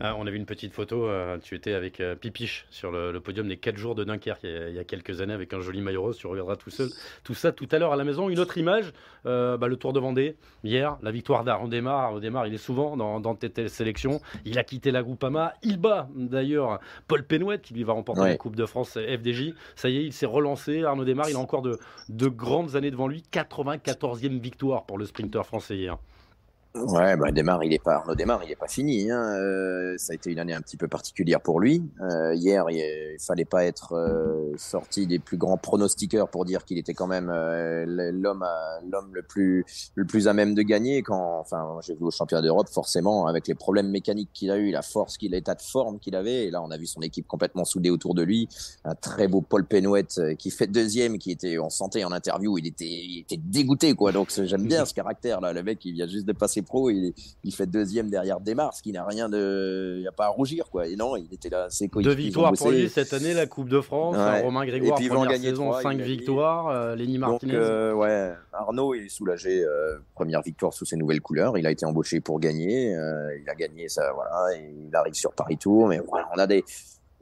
Ah, on a vu une petite photo, euh, tu étais avec euh, Pipiche sur le, podium des 4 jours de Dunkerque il y, a, quelques années avec un joli maillot rose, tu regarderas tout seul. Tout ça tout à l'heure à la maison. Une autre image, bah, le Tour de Vendée, hier, la victoire. Arnaud Démarre, il est souvent dans, dans tes sélections. Il a quitté la Groupama. Il bat d'ailleurs Paul Penouette qui lui va remporter la Coupe de France FDJ. Ça y est, il s'est relancé. Arnaud Démarre, il a encore de, de grandes années devant lui. 94e victoire pour le sprinter français hier. Ouais, bah, démarre, il est pas Arnaud démarre, il est pas fini. Hein. Euh, ça a été une année un petit peu particulière pour lui. Euh, hier, il, fallait pas être euh, sorti des plus grands pronostiqueurs pour dire qu'il était quand même euh, l'homme, l'homme le plus, le plus à même de gagner. Quand, enfin, j'ai vu au championnat d'Europe, forcément, avec les problèmes mécaniques qu'il a eu, la force qu'il, l'état de forme qu'il avait. Et là, on a vu son équipe complètement soudée autour de lui. Un très beau Paul Penouette qui fait deuxième, qui était, en santé en interview, il était, il était dégoûté, quoi. Donc, j'aime bien ce caractère là. Le mec, il vient juste de passer pro, il, il fait deuxième derrière Desmar, ce qui n'a rien de, il n'y a pas à rougir quoi. Et non, il était là, c'est Deux victoires pour lui cette année, la Coupe de France, Romain Grégoire, et puis, première gagner saison, cinq victoires, euh, Lenny Martinez. Donc, euh, ouais, Arnaud il est soulagé, euh, première victoire sous ses nouvelles couleurs. Il a été embauché pour gagner, il a gagné ça, voilà, il arrive sur Paris Tour, mais voilà, on a des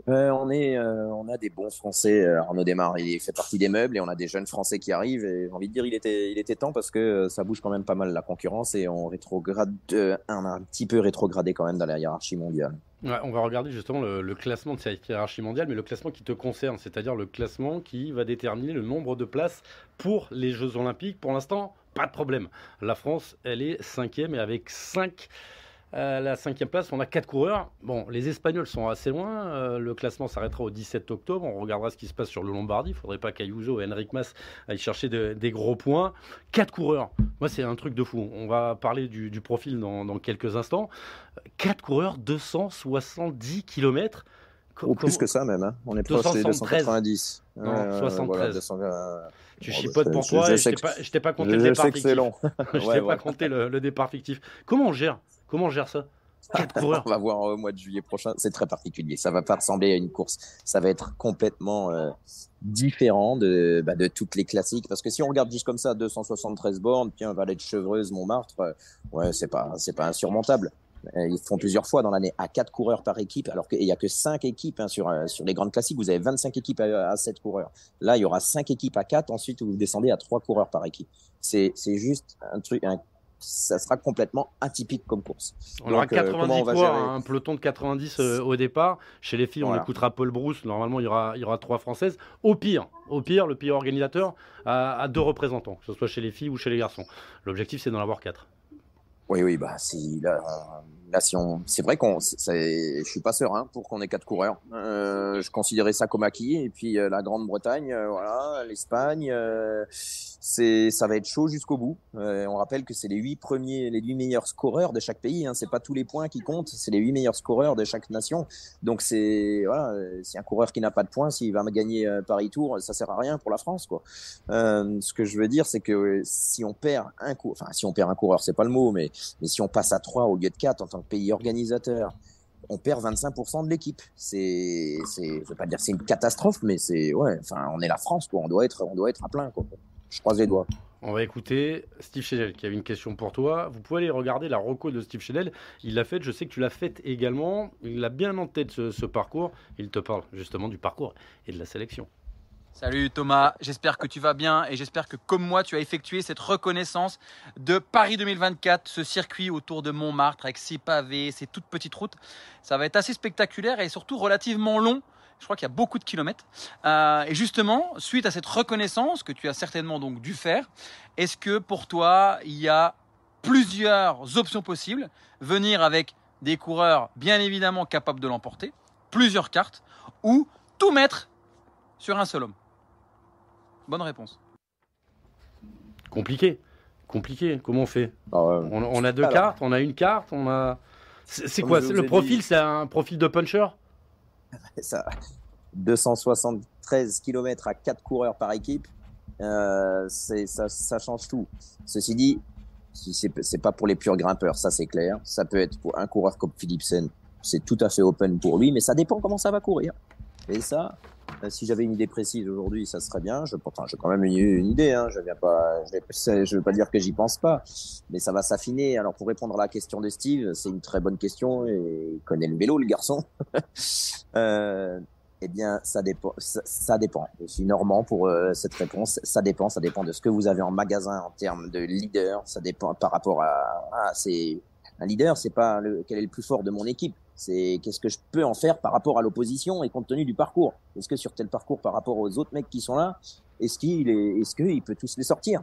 euh, euh, on a des bons Français. Euh, Arnaud Desmar, il fait partie des meubles et on a des jeunes Français qui arrivent. Et j'ai envie de dire, il était, il était temps parce que ça bouge quand même pas mal la concurrence et on rétrograde, un, un petit peu rétrogradé quand même dans la hiérarchie mondiale. on va regarder justement le, classement de cette hiérarchie mondiale, mais le classement qui te concerne, c'est-à-dire le classement qui va déterminer le nombre de places pour les Jeux Olympiques. Pour l'instant, pas de problème. La France, elle est cinquième et avec 5 à la cinquième place, on a quatre coureurs. Bon, les Espagnols sont assez loin. Euh, le classement s'arrêtera au 17 octobre. On regardera ce qui se passe sur le Lombardie. Il ne faudrait pas qu'Ayuso et Henrik Mas aillent chercher des gros points. Quatre coureurs. Moi, c'est un truc de fou. On va parler du, profil dans, quelques instants. Quatre coureurs, 270 km. Ou plus que ça même. Hein. On est proche des 290. Non, 73. Tu chipotes pour toi je t'ai pas, compté le départ fictif. je t'ai pas compté le départ fictif. Comment on gère? Comment on gère ça? On va voir au mois de juillet prochain. C'est très particulier. Ça va pas ressembler à une course. Ça va être complètement euh, différent de, bah, de toutes les classiques. Parce que si on regarde juste comme ça, 273 bornes, puis un valet de Chevreuse, Montmartre, euh, ouais, c'est pas, c'est pas insurmontable. Euh, ils font plusieurs fois dans l'année à quatre coureurs par équipe, alors qu'il y a que cinq équipes hein, sur sur les grandes classiques. Vous avez 25 équipes à, à 7 coureurs. Là, il y aura cinq équipes à 4. Ensuite, vous descendez à trois coureurs par équipe. C'est c'est juste un truc, un ça sera complètement atypique comme course. On aura 90 euh, un peloton de 90 euh, au départ. Chez les filles, on écoutera Paul Brousse. Normalement, il y aura, il y aura trois françaises. Au pire, au pire, le pire organisateur a, deux représentants, que ce soit chez les filles ou chez les garçons. L'objectif, c'est d'en avoir quatre. Oui, oui, bah si là, là si c'est vrai qu'on, je suis pas serein pour qu'on ait quatre coureurs. Euh, je considérais ça comme acquis. Et puis la Grande-Bretagne, voilà, l'Espagne ça va être chaud jusqu'au bout. Euh, on rappelle que c'est les huit premiers, les huit meilleurs scoreurs de chaque pays. Hein. C'est pas tous les points qui comptent, c'est les huit meilleurs scoreurs de chaque nation. Donc c'est voilà, c'est un coureur qui n'a pas de points, s'il va gagner euh, Paris Tour, ça sert à rien pour la France. Euh, ce que je veux dire, c'est que si on perd un coureur, enfin si on perd un coureur, c'est pas le mot, mais mais si on passe à trois au lieu de quatre en tant pays organisateur on perd 25% de l'équipe. C'est, c'est, je veux pas dire c'est une catastrophe, mais c'est, on est la France, quoi. On doit être, on doit être à plein, quoi. Je croise les doigts. On va écouter Steve Chenel qui avait une question pour toi. Vous pouvez aller regarder la reco de Steve Chenel. Il l'a faite, je sais que tu l'as faite également. Il a bien en tête ce, parcours. Il te parle justement du parcours et de la sélection. Salut Thomas, j'espère que tu vas bien et j'espère que comme moi tu as effectué cette reconnaissance de Paris 2024, ce circuit autour de Montmartre avec six pavés, ces toutes petites routes. Ça va être assez spectaculaire et surtout relativement long. Je crois qu'il y a beaucoup de kilomètres. Euh, et justement, suite à cette reconnaissance que tu as certainement donc dû faire, est-ce que pour toi, il y a plusieurs options possibles? Venir avec des coureurs bien évidemment capables de l'emporter, plusieurs cartes, ou tout mettre sur un seul homme Bonne réponse. Compliqué. Compliqué. Comment on fait ah on, a deux cartes, on a une carte, on a. C'est quoi Le profil, c'est un profil de puncher ça, 273 km à 4 coureurs par équipe, euh, ça, ça, change tout. Ceci dit, c'est pas pour les purs grimpeurs, ça c'est clair. Ça peut être pour un coureur comme Philipsen, c'est tout à fait open pour lui, mais ça dépend comment ça va courir. Et ça, si j'avais une idée précise aujourd'hui, ça serait bien. Je, pourtant, j'ai quand même une, une idée. Hein. Je viens pas, je, je veux pas dire que j'y pense pas, mais ça va s'affiner. Alors, pour répondre à la question de Steve, c'est une très bonne question et il connaît le vélo, le garçon. euh, eh bien, ça dépend. Ça, dépend. Je suis normand pour euh, cette réponse. Ça dépend. Ça dépend de ce que vous avez en magasin en termes de leader. Ça dépend par rapport à. à c'est un leader. C'est pas le, quel est le plus fort de mon équipe. C'est qu'est-ce que je peux en faire par rapport à l'opposition et compte tenu du parcours? Est-ce que sur tel parcours, par rapport aux autres mecs qui sont là, est-ce qu'il est, est-ce qu'il peut tous les sortir?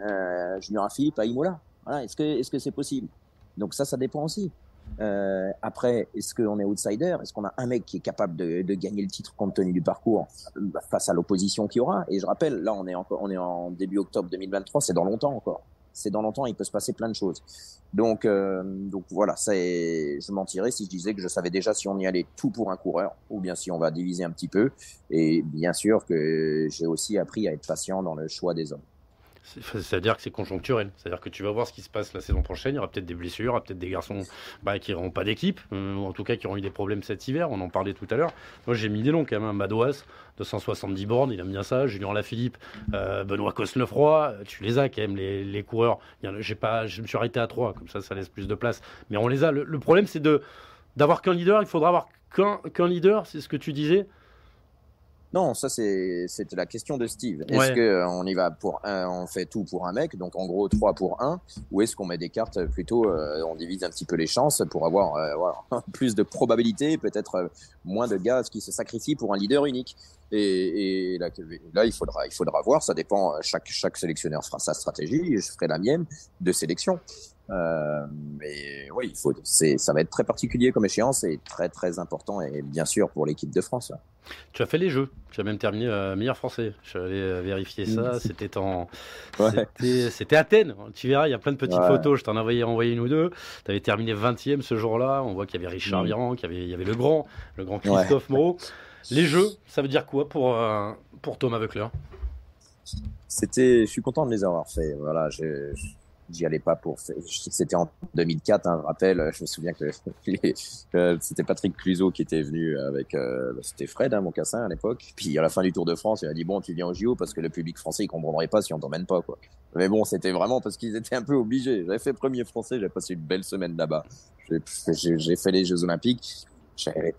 Euh, Junior Philippe à. Voilà. Est-ce que, est-ce que c'est possible? Donc ça, ça dépend aussi. Euh, après, est-ce qu'on est outsider? Est-ce qu'on a un mec qui est capable de, gagner le titre compte tenu du parcours face à l'opposition qu'il y aura? Et je rappelle, là, on est encore, on est en début octobre 2023, c'est dans longtemps encore. C'est dans longtemps, il peut se passer plein de choses. Donc, euh, donc voilà, c'est, je mentirais si je disais que je savais déjà si on y allait tout pour un coureur ou bien si on va diviser un petit peu. Et bien sûr que j'ai aussi appris à être patient dans le choix des hommes. C'est-à-dire que c'est conjoncturel. C'est-à-dire que tu vas voir ce qui se passe la saison prochaine. Il y aura peut-être des blessures, il y aura peut-être des garçons bah, qui n'auront pas d'équipe, euh, ou en tout cas qui auront eu des problèmes cet hiver. On en parlait tout à l'heure. Moi, j'ai mis des noms quand même. Madouas, 270 bornes, il aime bien ça. Julien Lafilippe, euh, Benoît Cosnefroy, tu les as quand même, les, les coureurs. J'ai pas, je me suis arrêté à 3, comme ça, ça laisse plus de place. Mais on les a. Le, problème, c'est de d'avoir qu'un leader. Il faudra avoir qu'un leader, c'est ce que tu disais. Non, ça c'est c'était la question de Steve. Est-ce ouais. que euh, on y va pour un, on fait tout pour un mec, donc en gros trois pour un, ou est-ce qu'on met des cartes plutôt, euh, on divise un petit peu les chances pour avoir euh, voilà, plus de probabilité, peut-être euh, moins de gaz qui se sacrifient pour un leader unique. Et, et là, là, il faudra il faudra voir. Ça dépend. Chaque chaque sélectionneur fera sa stratégie. Je ferai la mienne de sélection. Euh, mais oui, il faut, ça va être très particulier comme échéance et très très important et bien sûr pour l'équipe de France. Tu as fait les jeux, tu as même terminé euh, meilleur français. Je vais aller vérifier ça. C'était en, ouais. c'était, Athènes. Tu verras, il y a plein de petites ouais. photos. Je t'en avais envoyé une ou deux. Tu avais terminé 20e ce jour-là. On voit qu'il y avait Richard mmh. Viran, qu'il y avait, il y avait le grand, le grand Christophe ouais. Moreau. Les jeux, ça veut dire quoi pour euh, pour Thomas Voeckler C'était, je suis content de les avoir fait. Voilà, j'y allais pas pour c'était en 2004 hein, je rappelle je me souviens que c'était Patrick Cluzot qui était venu avec euh, c'était Fred hein, mon cassin à l'époque. Puis à la fin du Tour de France il a dit bon tu viens au JO parce que le public français il comprendrait pas si on t'emmène pas quoi. Mais bon c'était vraiment parce qu'ils étaient un peu obligés. J'avais fait premier français j'avais passé une belle semaine là-bas. J'ai fait les Jeux Olympiques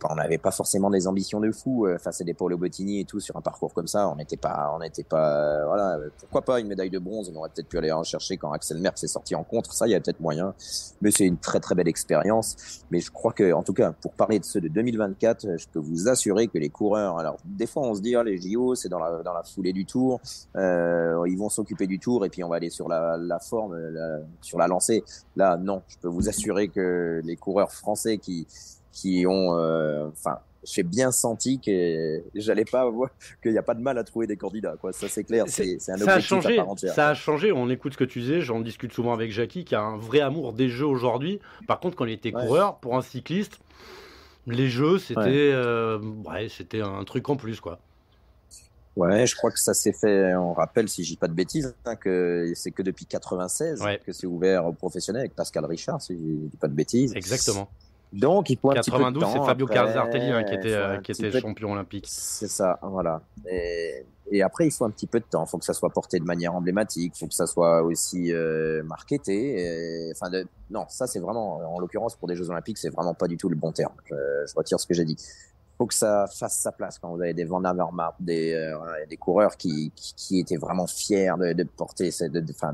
on n'avait pas forcément des ambitions de fou euh, face à des Paolo Bottini et tout sur un parcours comme ça. On n'était pas, on n'était pas, euh, voilà. Pourquoi pas une médaille de bronze On aurait peut-être pu aller en chercher quand Axel Merckx s'est sorti en contre. Ça, il y a peut-être moyen. Mais c'est une très très belle expérience. Mais je crois que, en tout cas, pour parler de ceux de 2024, je peux vous assurer que les coureurs. Alors, des fois, on se dit, ah, les JO, c'est dans la dans la foulée du Tour. Euh, ils vont s'occuper du Tour et puis on va aller sur la, la forme, la, sur la lancée. Là, non. Je peux vous assurer que les coureurs français qui qui ont, enfin, euh, j'ai bien senti que j'allais pas qu'il n'y a pas de mal à trouver des candidats, quoi. Ça, c'est clair. C'est un objectif ça a changé, à part entière. Ça a changé. On écoute ce que tu disais. J'en discute souvent avec Jackie, qui a un vrai amour des jeux aujourd'hui. Par contre, quand il était ouais. coureur, pour un cycliste, les jeux, c'était, ouais. Euh, ouais, c'était un truc en plus, quoi. Ouais, je crois que ça s'est fait, on rappelle, si je dis pas de bêtises, hein, que c'est que depuis 96 ouais. que c'est ouvert aux professionnels avec Pascal Richard, si je dis pas de bêtises. Exactement. Donc, il faut un 92, c'est Fabio Carzartelli hein, qui était, euh, qui était champion olympique. C'est ça, voilà. Et, et, après, il faut un petit peu de temps. Il faut que ça soit porté de manière emblématique. Il faut que ça soit aussi euh, marketé. Et, enfin, de, non, ça, c'est vraiment, en l'occurrence, pour des Jeux olympiques, c'est vraiment pas du tout le bon terme. Je, je retire ce que j'ai dit faut que ça fasse sa place quand vous avez des Van Avermaet, des, euh, des coureurs qui, qui, qui, étaient vraiment fiers de, de porter,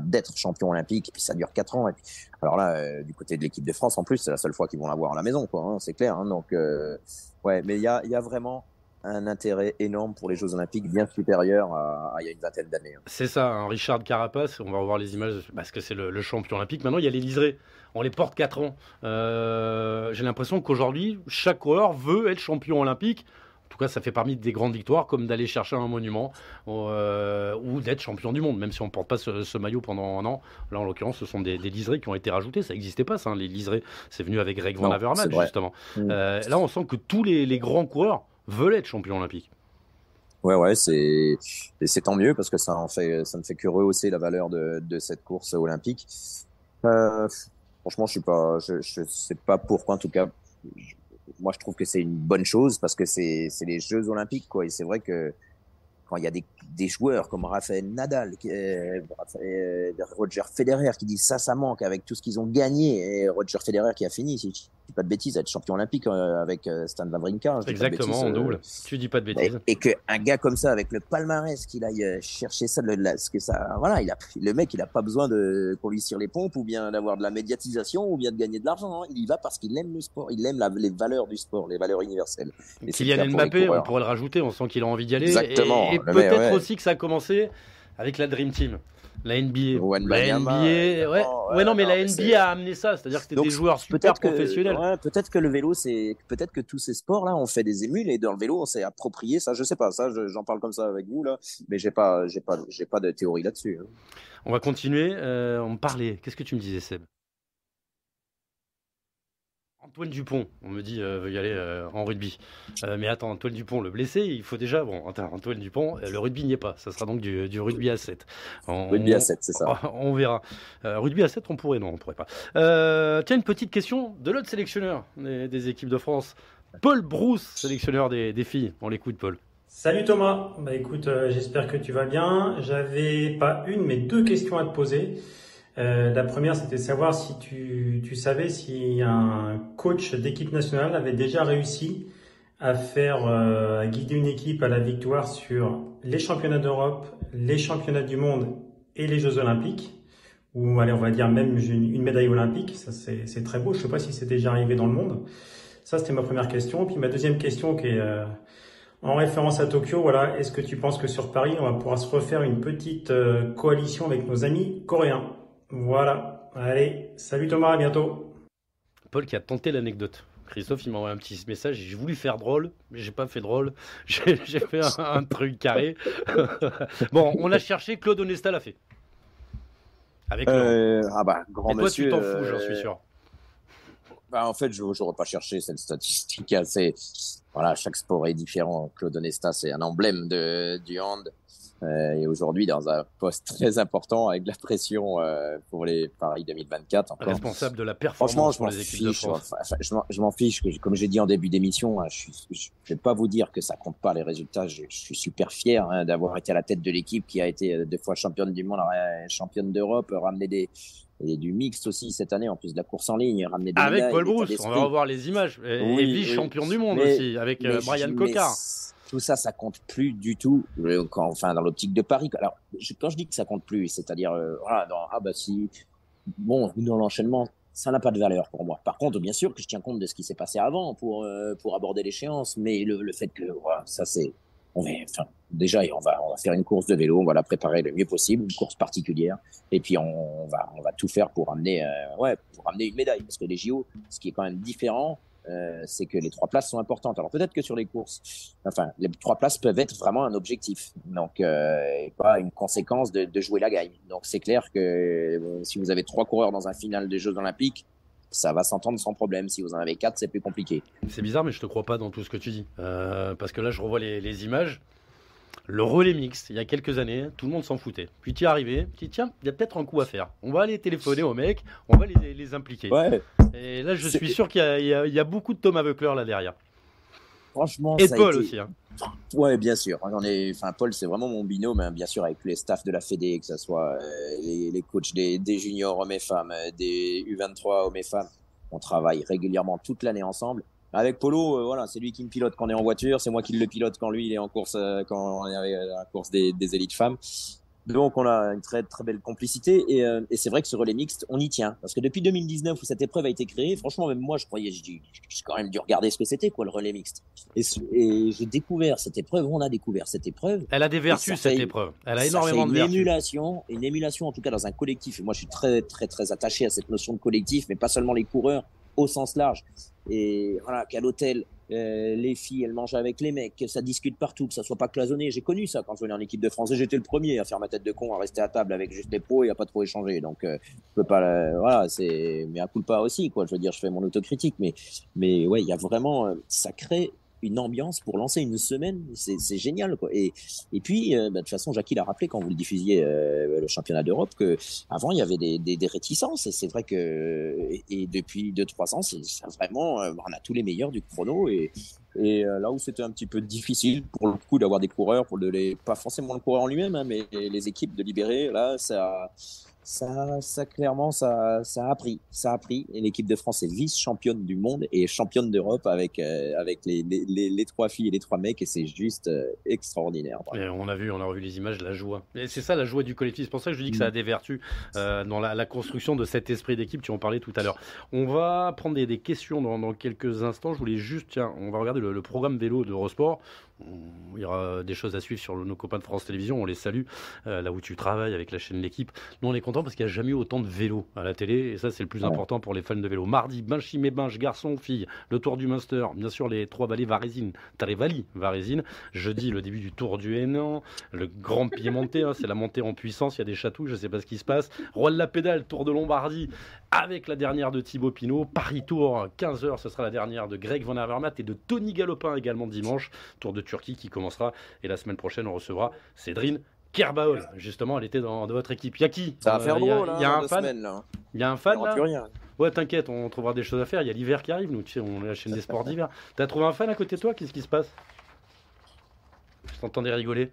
d'être champion olympique. Et puis ça dure quatre ans. Et puis, alors là, euh, du côté de l'équipe de France, en plus, c'est la seule fois qu'ils vont l'avoir à la maison, quoi. Hein, c'est clair. Hein, donc euh, ouais, mais il y a, y a vraiment un intérêt énorme pour les Jeux Olympiques, bien supérieur à, il y a une vingtaine d'années. Hein. C'est ça, Richard Carapace, on va revoir les images parce que c'est le, champion olympique. Maintenant, il y a liserés, on les porte 4 ans. Euh, J'ai l'impression qu'aujourd'hui, chaque coureur veut être champion olympique. En tout cas, ça fait parmi des grandes victoires, comme d'aller chercher un monument euh, ou d'être champion du monde, même si on ne porte pas ce, ce, maillot pendant un an. Là, en l'occurrence, ce sont des, des, liserés qui ont été rajoutés. Ça n'existait pas, ça, hein, les liserés. C'est venu avec Greg Van Avermaet, justement. Mmh. Euh, là, on sent que tous les, les grands coureurs veulent être champions olympiques. Ouais, ouais, c'est c'est tant mieux parce que ça en fait, ça ne fait que rehausser la valeur de, de cette course olympique. Euh, franchement, je suis pas, je, je sais pas pourquoi. En tout cas, moi, je trouve que c'est une bonne chose parce que c'est les Jeux Olympiques, quoi. Et c'est vrai que quand il y a des, des joueurs comme Rafael Nadal, euh, euh, Roger Federer qui disent ça, ça manque avec tout ce qu'ils ont gagné. Et Roger Federer qui a fini, si dis pas de bêtises, être champion olympique euh, avec Stan Wawrinka. Exactement, en double. tu dis pas de bêtises. Et, que qu'un gars comme ça, avec le palmarès, qu'il aille chercher ça, le, ce que ça, voilà, il a, le mec, il a pas besoin de qu'on lui tire les pompes ou bien d'avoir de la médiatisation ou bien de gagner de l'argent. Hein. Il y va parce qu'il aime le sport, il aime les valeurs du sport, les valeurs universelles. Et Kylian Mbappé, on pourrait le rajouter, on sent qu'il a envie d'y aller. Exactement peut-être aussi que ça a commencé avec la Dream Team. La NBA. la NBA, ouais. ouais, non, mais la NBA a amené ça, c'est-à-dire que c'était des joueurs super professionnels. peut-être que le vélo, c'est peut-être que tous ces sports-là, on fait des émules et dans le vélo, on s'est approprié ça. Je sais pas, ça, j'en parle comme ça avec vous là, mais j'ai pas, j'ai pas, j'ai pas de théorie là-dessus. Hein. On va continuer. Euh, on me parlait. Qu'est-ce que tu me disais, Seb? Antoine Dupont, on me dit, euh, veut y aller euh, en rugby. Euh, mais attends, Antoine Dupont, le blessé, il faut déjà. Bon, attends, Antoine Dupont, le rugby n'y est pas. Ça sera donc du, rugby à 7. rugby à 7, c'est ça. On, verra. rugby à 7, on pourrait, non, on pourrait pas. tiens, une petite question de l'autre sélectionneur des, équipes de France, Paul Brousse, sélectionneur des, des filles. On l'écoute, Paul. Salut Thomas. Bah écoute, j'espère que tu vas bien. J'avais pas une, mais deux questions à te poser. Euh, la première, c'était de savoir si tu, savais si un coach d'équipe nationale avait déjà réussi à faire euh, guider une équipe à la victoire sur les championnats d'Europe, les championnats du monde et les Jeux Olympiques, ou allez, on va dire même une, médaille olympique. Ça, c'est très beau. Je sais pas si c'est déjà arrivé dans le monde. Ça, c'était ma première question. Puis ma deuxième question, qui est euh, en référence à Tokyo, voilà, est-ce que tu penses que sur Paris, on va pouvoir se refaire une petite coalition avec nos amis coréens? Voilà. Allez, salut Thomas, à bientôt. Paul qui a tenté l'anecdote. Christophe, il m'a envoyé un petit message. J'ai voulu faire drôle, mais j'ai pas fait drôle. J'ai fait un, truc carré. bon, on a cherché. Claude Onesta l'a fait. Avec euh, ah bah grand Et toi, tu t'en fous, j'en suis sûr. Euh, bah, en fait, je n'aurais pas cherché cette statistique. Assez... Voilà, chaque sport est différent. Claude Onesta, c'est un emblème de, du hand. Euh, et aujourd'hui dans un poste très important avec de la pression euh, pour les Paris 2024. Encore. Responsable de la performance pour les équipes de France. je m'en fiche. Comme j'ai dit en début d'émission, hein, je ne vais pas vous dire que ça compte pas les résultats. Je, suis super fier hein, d'avoir été à la tête de l'équipe qui a été euh, deux fois championne du monde, championne d'Europe, ramener des et du mixte aussi cette année en plus de la course en ligne ramener des avec Paul Brousse on va revoir les images et, oui, vice champion du monde aussi avec Brian Cocard tout ça, ça compte plus du tout. Quand, enfin, dans l'optique de Paris. Alors, quand je dis que ça compte plus, c'est-à-dire, euh, ah bah si, bon, dans l'enchaînement, ça n'a pas de valeur pour moi. Par contre, bien sûr que je tiens compte de ce qui s'est passé avant pour euh, pour aborder l'échéance, mais le, le, fait que voilà, ça c'est, on va, enfin, déjà, on va on va faire une course de vélo, on va la préparer le mieux possible, une course particulière, et puis on, va on va tout faire pour amener, euh, ouais, pour amener une médaille, parce que les JO, ce qui est quand même différent, euh, c'est que les trois places sont importantes. Alors peut-être que sur les courses, enfin, les trois places peuvent être vraiment un objectif, donc euh, pas une conséquence de, jouer la gagne. Donc c'est clair que euh, si vous avez trois coureurs dans un final des Jeux Olympiques, ça va s'entendre sans problème. Si vous en avez quatre, c'est plus compliqué. C'est bizarre, mais je te crois pas dans tout ce que tu dis, parce que là, je revois les images. Le relais mixte, il y a quelques années, tout le monde s'en foutait. Puis tu es arrivé, tu dis tiens, il y a peut-être un coup à faire. On va aller téléphoner aux mecs, on va les, les impliquer. Ouais. Et là, je suis sûr qu'il y, y, a beaucoup de Thomas Buckler là derrière. Franchement, et Paul aussi. Hein. Ouais, bien sûr. J'en ai, enfin, Paul, c'est vraiment mon binôme, hein, bien sûr, avec les staffs de la Fédé, que ce soit euh, les, les, coachs des, des, juniors hommes et femmes, euh, des U23 hommes et femmes. On travaille régulièrement toute l'année ensemble. Avec Polo, euh, voilà, c'est lui qui me pilote quand on est en voiture, c'est moi qui le pilote quand lui il est en course, euh, quand on est à la course des, des élites femmes. Donc on a une très très belle complicité et, euh, et c'est vrai que ce relais mixte, on y tient parce que depuis 2019 où cette épreuve a été créée, franchement même moi je croyais, j'ai quand même dû regarder ce que c'était quoi le relais mixte et, et j'ai découvert cette épreuve, on a découvert cette épreuve. Elle a des vertus cette épreuve, elle a énormément de vertus. Une émulation, une émulation en tout cas dans un collectif. Et moi je suis très très très attaché à cette notion de collectif, mais pas seulement les coureurs au sens large. Et voilà, qu'à l'hôtel, euh, les filles, elles mangent avec les mecs, que ça discute partout, que ça soit pas cloisonné. J'ai connu ça quand je venais en équipe de France j'étais le premier à faire ma tête de con, à rester à table avec juste les pros et à pas trop échanger. Donc, euh, je peux pas, euh, voilà, c'est, mais un coup pas aussi, quoi. Je veux dire, je fais mon autocritique, mais, mais ouais, il y a vraiment, ça crée une ambiance pour lancer une semaine, c'est génial. Quoi. Et, et puis, bah, de toute façon, Jackie l'a rappelé quand vous le diffusiez le championnat d'Europe que avant il y avait des, réticences. Et c'est vrai que et, depuis 2-3 ans, c'est vraiment, on a tous les meilleurs du chrono et, et là où c'était un petit peu difficile pour le coup d'avoir des coureurs, pour les, pas forcément le coureur en lui-même, hein, mais les équipes de libérer, là, ça, ça, ça clairement, ça, ça a pris, ça a pris. Et l'équipe de France est vice-championne du monde et championne d'Europe avec euh, avec les, les, les, trois filles et les trois mecs et c'est juste euh, extraordinaire. Et on a vu, on a revu les images, la joie. Et c'est ça la joie du collectif. C'est pour ça que je dis que ça a mm. des vertus euh, dans la, la, construction de cet esprit d'équipe. Tu en parlais tout à l'heure. On va prendre des, des questions dans, dans, quelques instants. Je voulais juste, tiens, on va regarder le, le programme vélo d'Eurosport il y aura des choses à suivre sur nos copains de France Télévisions. On les salue euh, là où tu travailles avec la chaîne L'équipe. Nous, on est content parce qu'il n'y a jamais eu autant de vélos à la télé. Et ça, c'est le plus important pour les fans de vélo. Mardi, Benchimé Binge, garçon, fille, le Tour du Munster. Bien sûr, les trois vallées Varésine. Tarévali, Varésine. Jeudi, le début du Tour du Hénan. Le Grand Piémontais, hein, c'est la montée en puissance. Il y a des châteaux, je ne sais pas ce qui se passe. Roi de la pédale, Tour de Lombardie avec la dernière de Thibaut Pinot. Paris Tour, 15h, ce sera la dernière de Greg Van Avermaet et de Tony Galopin également dimanche. Tour de Turquie qui commencera. Et la semaine prochaine, on recevra Cédrine Kerbaol. Justement, elle était dans, votre équipe. Il y a qui Ça va faire Il euh, y, a un fan. Il y a un fan là. Rien. Ouais, t'inquiète, on trouvera des choses à faire. Il y a l'hiver qui arrive, nous, tu sais, on est la chaîne des sports d'hiver. T'as trouvé un fan à côté de toi? Qu'est-ce qui se passe? Je t'entendais rigoler.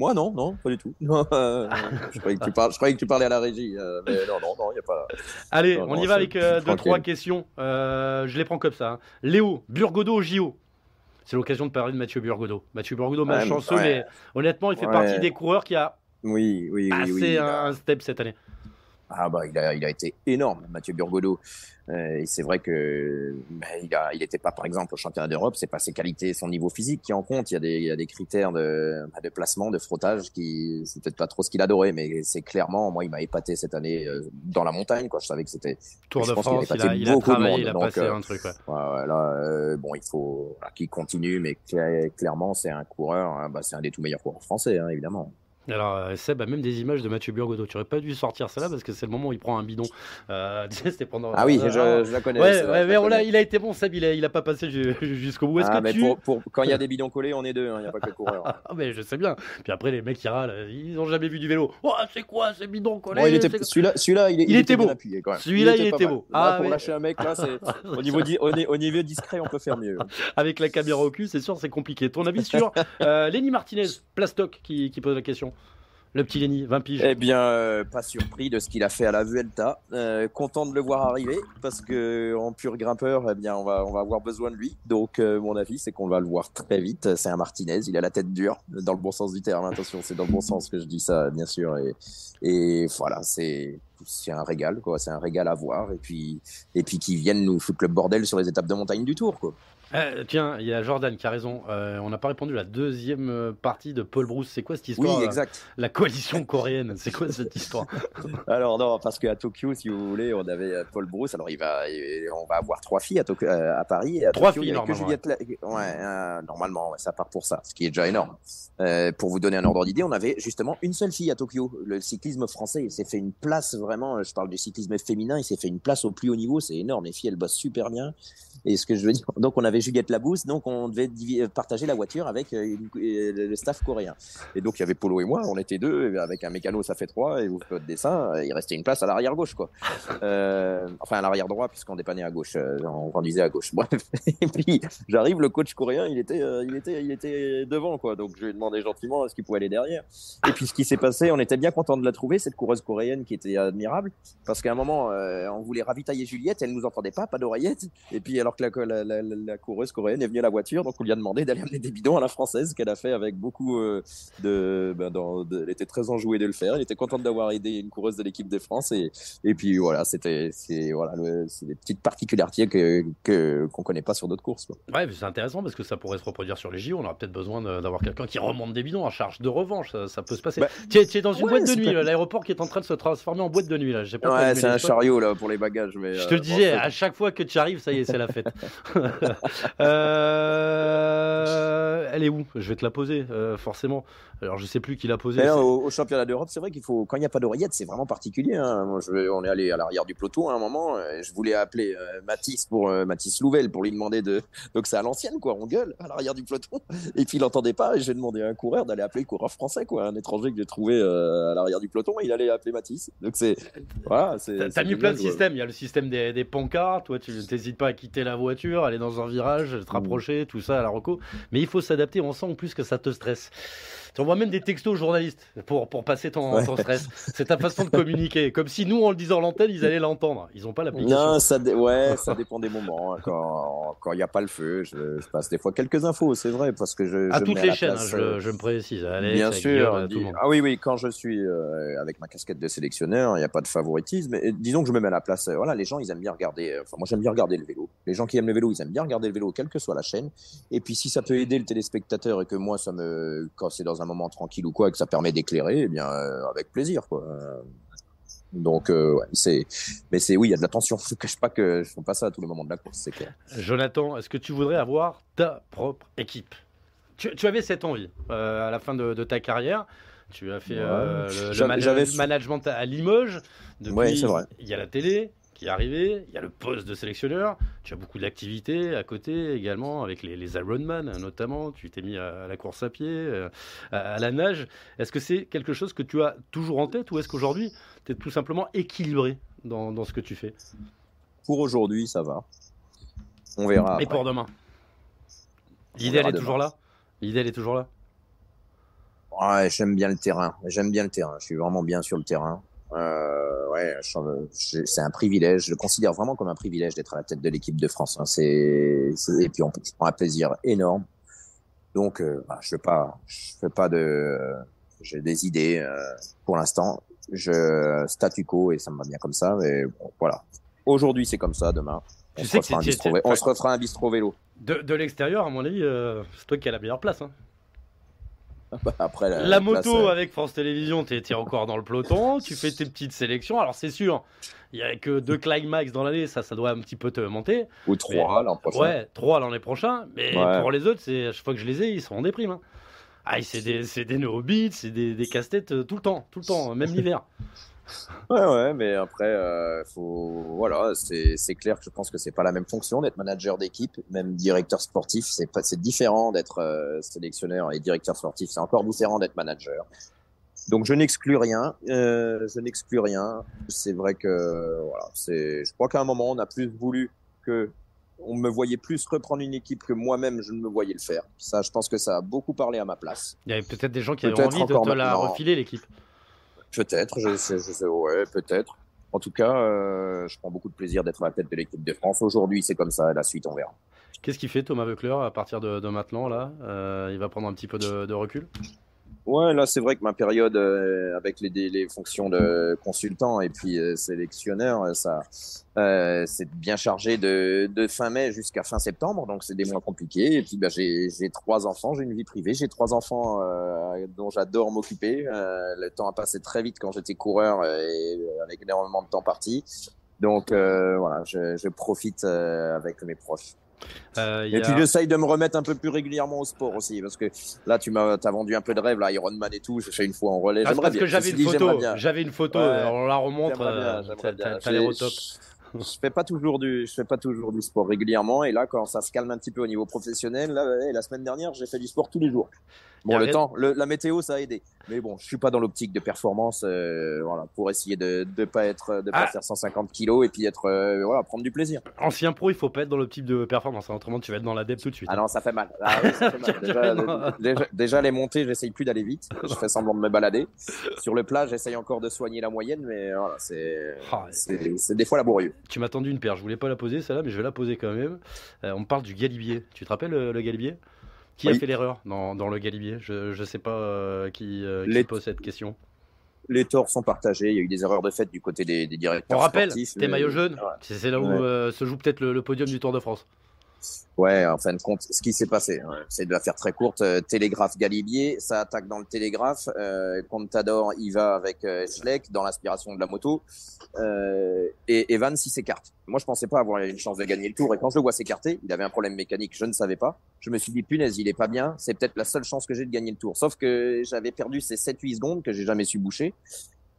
Moi, non, non, pas du tout. Euh, je, croyais que tu parlais, je croyais que tu parlais à la régie. Euh, mais non, non, non, il n'y a pas. Allez, on y va avec euh, deux, trois questions. je les prends comme ça. Hein. Léo, Burgodo, JO. C'est l'occasion de parler de Mathieu Burgodo. Mathieu Burgodo, malchanceux, mais honnêtement, il fait partie des coureurs qui a oui, oui, passé oui, un step cette année. Ah bah il a, il a été énorme, Mathieu Burgodeau. Euh, et c'est vrai que bah, il a, il était pas par exemple au championnat d'Europe, c'est pas ses qualités, son niveau physique qui en compte. Il y a des, il y a des critères de, bah, de placement, de frottage qui, c'est peut-être pas trop ce qu'il adorait, mais c'est clairement, moi, il m'a épaté cette année euh, dans la montagne. Quoi, je savais que c'était Tour de France. Il, a, il a travaillé, il a passé euh, un truc. Ouais. ouais là, euh, bon, il faut qu'il continue, mais clairement, c'est un coureur, hein, bah, c'est un des tout meilleurs coureurs français, hein, évidemment. Alors, euh, Seb a même des images de Mathieu Burgodeau. Tu aurais pas dû sortir ça là parce que c'est le moment où il prend un bidon. Euh, c'était pendant. Ah oui, je, je, la connais. Ouais, ouais, mais il a été bon, Seb. Il a, il a pas passé jusqu'au bout. Ah, mais pour, pour, quand il y a des bidons collés, on est deux. Hein, il n'y a pas que le coureur. ah, mais je sais bien. Puis après, les mecs qui râlent, ils ont jamais vu du vélo. Oh, c'est quoi ces bidons collés? Il était, Celui-là, celui-là, il, il, était, beau. Celui-là, il, était beau. Ah, pour lâcher un mec là, au niveau au niveau discret, on peut faire mieux. Avec la caméra au cul, c'est sûr, c'est compliqué. Ton avis sur euh, Lenny Martinez, Plastoc, qui pose la question le petit Lenny, 20 piges Eh bien, euh, pas surpris de ce qu'il a fait à la Vuelta. Euh, content de le voir arriver parce que en pur grimpeur, eh bien, on va, avoir besoin de lui. Donc, euh, mon avis, c'est qu'on va le voir très vite. C'est un Martinez, il a la tête dure, dans le bon sens du terme. Attention, c'est dans le bon sens que je dis ça, bien sûr. Et, voilà, c'est un régal, quoi. C'est un régal à voir. Et puis, et puis viennent nous foutre le bordel sur les étapes de montagne du Tour, quoi. Euh, tiens, il y a Jordan qui a raison. Euh, on n'a pas répondu à la deuxième euh, partie de Paul Bruce. C'est quoi cette histoire Oui, exact. La coalition coréenne? C'est quoi cette histoire? Alors non, parce qu'à Tokyo, si vous voulez, on avait Paul Bruce. Alors il va, on va avoir trois filles à, à Paris. à trois Tokyo, filles normalement. Juliette... Ouais, normalement, ça part pour ça, ce qui est déjà énorme. pour vous donner un ordre d'idée, on avait justement une seule fille à Tokyo. Le cyclisme français, il s'est fait une place vraiment. Je parle du cyclisme féminin, il s'est fait une place au plus haut niveau. C'est énorme. Les filles, elles bossent super bien. Et ce que je veux dire, donc on avait Juliette Labousse, donc on devait euh, partager la voiture avec euh, euh, le staff coréen. Et donc il y avait Polo et moi, on était deux, avec un mécano ça fait trois, et vous faites dessin, il restait une place à l'arrière gauche, quoi. Enfin à l'arrière droit, puisqu'on dépannait à gauche, on conduisait à gauche. Bref. Et puis j'arrive, le coach coréen, il était, il était, il était devant, quoi. Donc je lui ai demandé gentiment est-ce qu'il pouvait aller derrière. Et puis ce qui s'est passé, on était bien content de la trouver, cette coureuse coréenne qui était admirable, parce qu'à un moment, on voulait ravitailler Juliette, elle nous entendait pas, pas d'oreillette. Et puis alors que la, la, la, coureuse coréenne est venue à la voiture, donc on lui a demandé d'aller amener des bidons à la française, qu'elle a fait avec beaucoup euh, de, ben, dans, de, Elle était très enjouée de le faire. Elle était contente d'avoir aidé une coureuse de l'équipe de France. Et, et puis voilà, c'était c'est voilà, des petites particularités que qu'on connaît pas sur d'autres courses. Quoi. Ouais, c'est intéressant parce que ça pourrait se reproduire sur les JO. On aura peut-être besoin d'avoir quelqu'un qui remonte des bidons en charge de revanche. Ça, peut se passer. Bah, tu, es, dans une boîte de nuit, l'aéroport qui est en train de se transformer en boîte de nuit là. Pas Ouais, c'est un chariot là pour les bagages. Mais, Je te euh, le disais, bon, à chaque fois que tu arrives, ça y est, c'est la fête. Euh, elle est où? Je vais te la poser, euh, forcément. Alors, je sais plus qui l'a posée. Au, au championnat d'Europe, c'est vrai qu'il faut, quand il n'y a pas d'oreillette, c'est vraiment particulier. Hein. Moi, je, on est allé à l'arrière du peloton à un moment. euh, Je voulais appeler euh, Mathis pour euh, Mathis Louvel pour lui demander de. Donc c'est à l'ancienne, quoi. On gueule à l'arrière du peloton. Et puis il n'entendait pas. Et j'ai demandé à un coureur d'aller appeler le coureur français, quoi, un étranger que j'ai trouvé euh, à l'arrière du peloton. Et il allait appeler Mathis. Donc c'est voilà. T'as mis plein de systèmes. Il y a le système des, des pancartes. Toi, tu n'hésites pas à quitter la voiture, aller dans un virage, Mmh. te rapprocher, tout ça à la reco. Mais il faut s'adapter. On sent en plus que ça te stresse. Tu envoies même des textos aux journalistes pour, pour passer ton, Ouais. ton stress. C'est ta façon de communiquer. Comme si nous, en le disant à l'antenne, ils allaient l'entendre. Ils n'ont pas l'application. Non, ça, ouais, ça dépend des moments. hein. Quand quand il n'y a pas le feu, je, je passe des fois quelques infos, c'est vrai, parce que je. À je toutes mets les la chaînes, place, hein, euh, je, je me précise. Bien sûr. Guillaume, dis- monde. Ah oui, oui, quand je suis euh, avec ma casquette de sélectionneur, il n'y a pas de favoritisme. Euh, disons que je me mets à la place. euh, voilà, les gens, ils aiment bien regarder. euh, Enfin, moi, j'aime bien regarder le vélo. Les gens qui aiment le vélo, ils aiment bien regarder le vélo, quelle que soit la chaîne. Et puis, si ça peut aider le téléspectateur et que moi, ça me, quand c'est dans un moment tranquille ou quoi, et que ça permet d'éclairer, eh bien, euh, avec plaisir, quoi. Donc, euh, ouais, c'est. Mais c'est oui, il y a de la tension. Je ne cache pas que je fais pas ça à tous les moments de la course, c'est clair. Jonathan, est-ce que tu voudrais avoir ta propre équipe? Tu, tu avais cette envie euh, à la fin de, de ta carrière. Tu as fait euh, le- management à Limoges. Depuis, Ouais, c'est vrai. Il y a la télé qui est arrivée, il y a le poste de sélectionneur. Tu as beaucoup d'activités à côté également, avec les, les Ironman notamment. Tu t'es mis à, la course à pied, euh, à, à la nage. Est-ce que c'est quelque chose que tu as toujours en tête ou est-ce qu'aujourd'hui, tu es tout simplement équilibré dans, dans ce que tu fais? Pour aujourd'hui, ça va. On verra. Et après. pour demain L'idée, elle est demain. toujours là? L'idée, elle est toujours là? Ouais, j'aime bien le terrain. J'aime bien le terrain. Je suis vraiment bien sur le terrain. Euh, ouais, c'est un privilège. Je le considère vraiment comme un privilège d'être à la tête de l'équipe de France. hein. C'est, et puis on je prends un plaisir énorme. Donc, euh, bah, je fais pas, je fais pas de, j'ai des idées euh, pour l'instant. Je statu quo et ça me va bien comme ça. Mais bon, voilà. Aujourd'hui, c'est comme ça. Demain, on, se refera un c'est- on se refera un bistrot vélo. De, de l'extérieur, à mon avis, euh, c'est toi qui as la meilleure place. hein. Après la, moto euh, avec France Télévisions, t'es t'es encore dans le peloton, tu fais tes petites sélections. Alors c'est sûr, il y a que deux climax dans l'année, ça, ça doit un petit peu te monter. ou trois l'an prochain. Ouais, trois l'année prochaine. Mais Ouais. pour les autres, c'est à chaque fois que je les ai, ils sont en déprime. hein. Ah, c'est des, des néobites, c'est des, des casse-têtes euh, tout le temps, tout le temps, même l'hiver. Ouais, ouais, mais après, euh, faut, voilà, c'est, clair que je pense que c'est pas la même fonction d'être manager d'équipe, même directeur sportif, c'est pas, c'est différent d'être euh, sélectionneur et directeur sportif, c'est encore différent d'être manager. Donc je n'exclus rien, euh, je n'exclus rien. C'est vrai que, voilà, c'est, je crois qu'à un moment on a plus voulu que on me voyait plus reprendre une équipe que moi-même je ne me voyais le faire. Ça, je pense que ça a beaucoup parlé à ma place. Il y avait peut-être des gens qui avaient envie de te la refiler, l'équipe. Peut-être, je sais, je sais, ouais, peut-être. En tout cas, euh, je prends beaucoup de plaisir d'être à la tête de l'équipe de France. Aujourd'hui, c'est comme ça. La suite, on verra. Qu'est-ce qu'il fait Thomas Voeckler à partir de, de maintenant là? Euh, Il va prendre un petit peu de recul? Ouais, là, c'est vrai que ma période euh, avec les, les fonctions de consultant et puis euh, sélectionneur, euh, ça, euh, c'est bien chargé de, de fin mai jusqu'à fin septembre, donc c'est des mois compliqués. Et puis, bah, j'ai trois enfants, j'ai une vie privée, j'ai trois enfants euh, dont j'adore m'occuper. Euh, le temps a passé très vite quand j'étais coureur et avec énormément de temps parti. Donc voilà, je, je profite avec mes proches. Euh, Et a- puis j'essaye de me remettre un peu plus régulièrement au sport aussi, parce que là tu m'as as vendu un peu de rêve, là Ironman et tout, j'ai fait une fois en relais. Ah, c'est J'aimerais parce bien. que j'avais une photo, bien. j'avais une photo, Ouais. on la remontre, euh, t'as- l'air au top. Je, fais pas toujours du, je fais pas toujours du sport régulièrement, et là quand ça se calme un petit peu au niveau professionnel, là la semaine dernière j'ai fait du sport tous les jours. Bon le temps, le- la météo ça a aidé, mais bon je suis pas dans l'optique de performance, euh, voilà pour essayer de de pas être de pas Ah. faire 150 kilos et puis être euh, voilà prendre du plaisir. Ancien pro, il faut pas être dans type de performance, hein, autrement tu vas être dans l'adepte tout de suite. Ah non, ça fait mal. Ah oui, ça fait mal. Déjà, Non. déjà, déjà, les montées, j'essaye plus d'aller vite. Je fais semblant de me balader. Sur le plat, j'essaye encore de soigner la moyenne, mais voilà, c'est Ah, c'est des fois laborieux. Tu m'as tendu une paire, je voulais pas la poser celle-là, mais je vais la poser quand même. Euh, on parle du galibier. Tu te rappelles euh, le galibier? Qui a fait l'erreur dans, dans le galibier? Je je sais pas euh, qui, euh, qui Les- pose cette question. Les torts sont partagés. Il y a eu des erreurs de fait du côté des, des directeurs On rappelle, t'es mais- maillot jaune. Ouais. C'est là où Ouais. se joue peut-être le, le podium du Tour de France. Ouais, en fin de compte, ce qui s'est passé, hein, c'est de la faire très courte. Euh, Télégraphe Galibier, ça attaque dans le Télégraphe. Euh, Contador, il va avec euh, Schleck dans l'aspiration de la moto. Euh, et Evan, il s'écarte. Moi, je pensais pas avoir une chance de gagner le tour. Et quand je le vois s'écarter, il avait un problème mécanique, je ne savais pas. Je me suis dit, punaise, il est pas bien. C'est peut-être la seule chance que j'ai de gagner le tour. Sauf que j'avais perdu ces 7-8 secondes que j'ai jamais su boucher.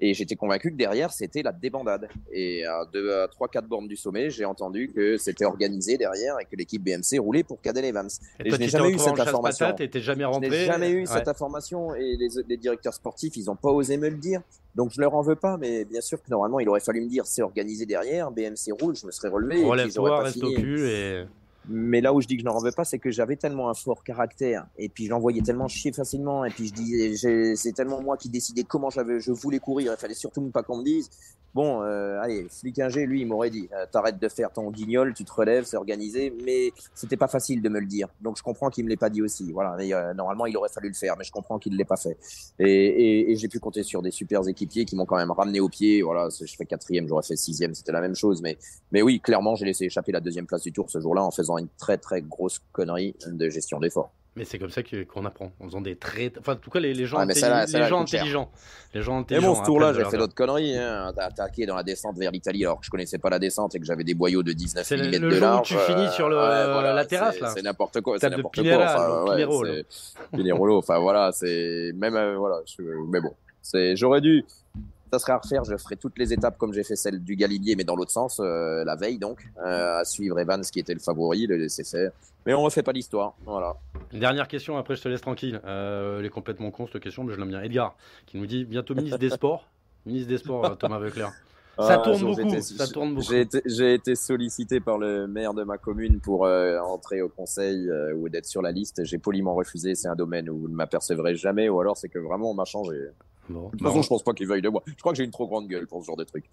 Et j'étais convaincu que derrière, c'était la débandade. Et à 2 à 3, 4 bornes du sommet, j'ai entendu que c'était organisé derrière et que l'équipe BMC roulait pour Cadel Evans. Et, et je n'ai jamais eu cette information. Et jamais rentré. Je n'ai jamais eu ouais. cette information et les, les, directeurs sportifs, ils n'ont pas osé me le dire. Donc je leur en veux pas, mais bien sûr que normalement, il aurait fallu me dire c'est organisé derrière, BMC roule, je me serais relevé. Relève-toi, reste au cul et. Mais là où je dis que je n'en veux pas, c'est que j'avais tellement un fort caractère et puis je l'envoyais tellement chier facilement et puis je disais, c'est tellement moi qui décidais comment j'avais, je voulais courir. Il fallait surtout pas qu'on me dise, bon, euh, allez, Flickinger, lui, il m'aurait dit, euh, t'arrêtes de faire ton guignol, tu te relèves, c'est organisé, mais c'était pas facile de me le dire. Donc je comprends qu'il me l'ait pas dit aussi. Voilà, mais, euh, normalement il aurait fallu le faire, mais je comprends qu'il l'ait pas fait. Et, et, et j'ai pu compter sur des super équipiers qui m'ont quand même ramené au pied. Voilà, je fais quatrième, j'aurais fait sixième, c'était la même chose. Mais, mais oui, clairement, j'ai laissé échapper la deuxième place du tour ce jour-là en faisant une très très grosse connerie de gestion d'effort. Mais c'est comme ça qu'on apprend, en faisant des très. Enfin, en tout cas, les, les gens, ah, là, les, gens intelligents. les gens intelligents. Et bon, ce tour-là, j'ai fait d'autres conneries. Hein. Attaqué dans la descente vers l'Italie alors que je connaissais pas la descente et que j'avais des boyaux de 19 mm le de large. Où tu finis sur le, euh, voilà, la terrasse, là. C'est n'importe quoi. C'est n'importe quoi. Enfin, ouais, enfin voilà, c'est même euh, voilà. Je... Mais bon, c'est j'aurais dû ça serait à refaire. Je ferai toutes les étapes comme j'ai fait celle du Galibier, mais dans l'autre sens, euh, la veille donc, euh, à suivre Evans qui était le favori, le laisser faire. Mais on refait pas l'histoire. Voilà. Dernière question, après je te laisse tranquille. Euh, elle est complètement con cette question, mais je l'aime bien. Edgar, qui nous dit bientôt ministre des Sports. ministre des Sports, Thomas Veuclair. Ça tourne ah, beaucoup. Été, ça tourne beaucoup. J'ai été, été, sollicité par le maire de ma commune pour euh, entrer au conseil euh, ou d'être sur la liste. J'ai poliment refusé. C'est un domaine où vous ne m'apercevrez jamais, ou alors c'est que vraiment on m'a changé. Bon, de toute façon, je pense pas qu'il veuille de moi. Je crois que j'ai une trop grande gueule pour ce genre de truc.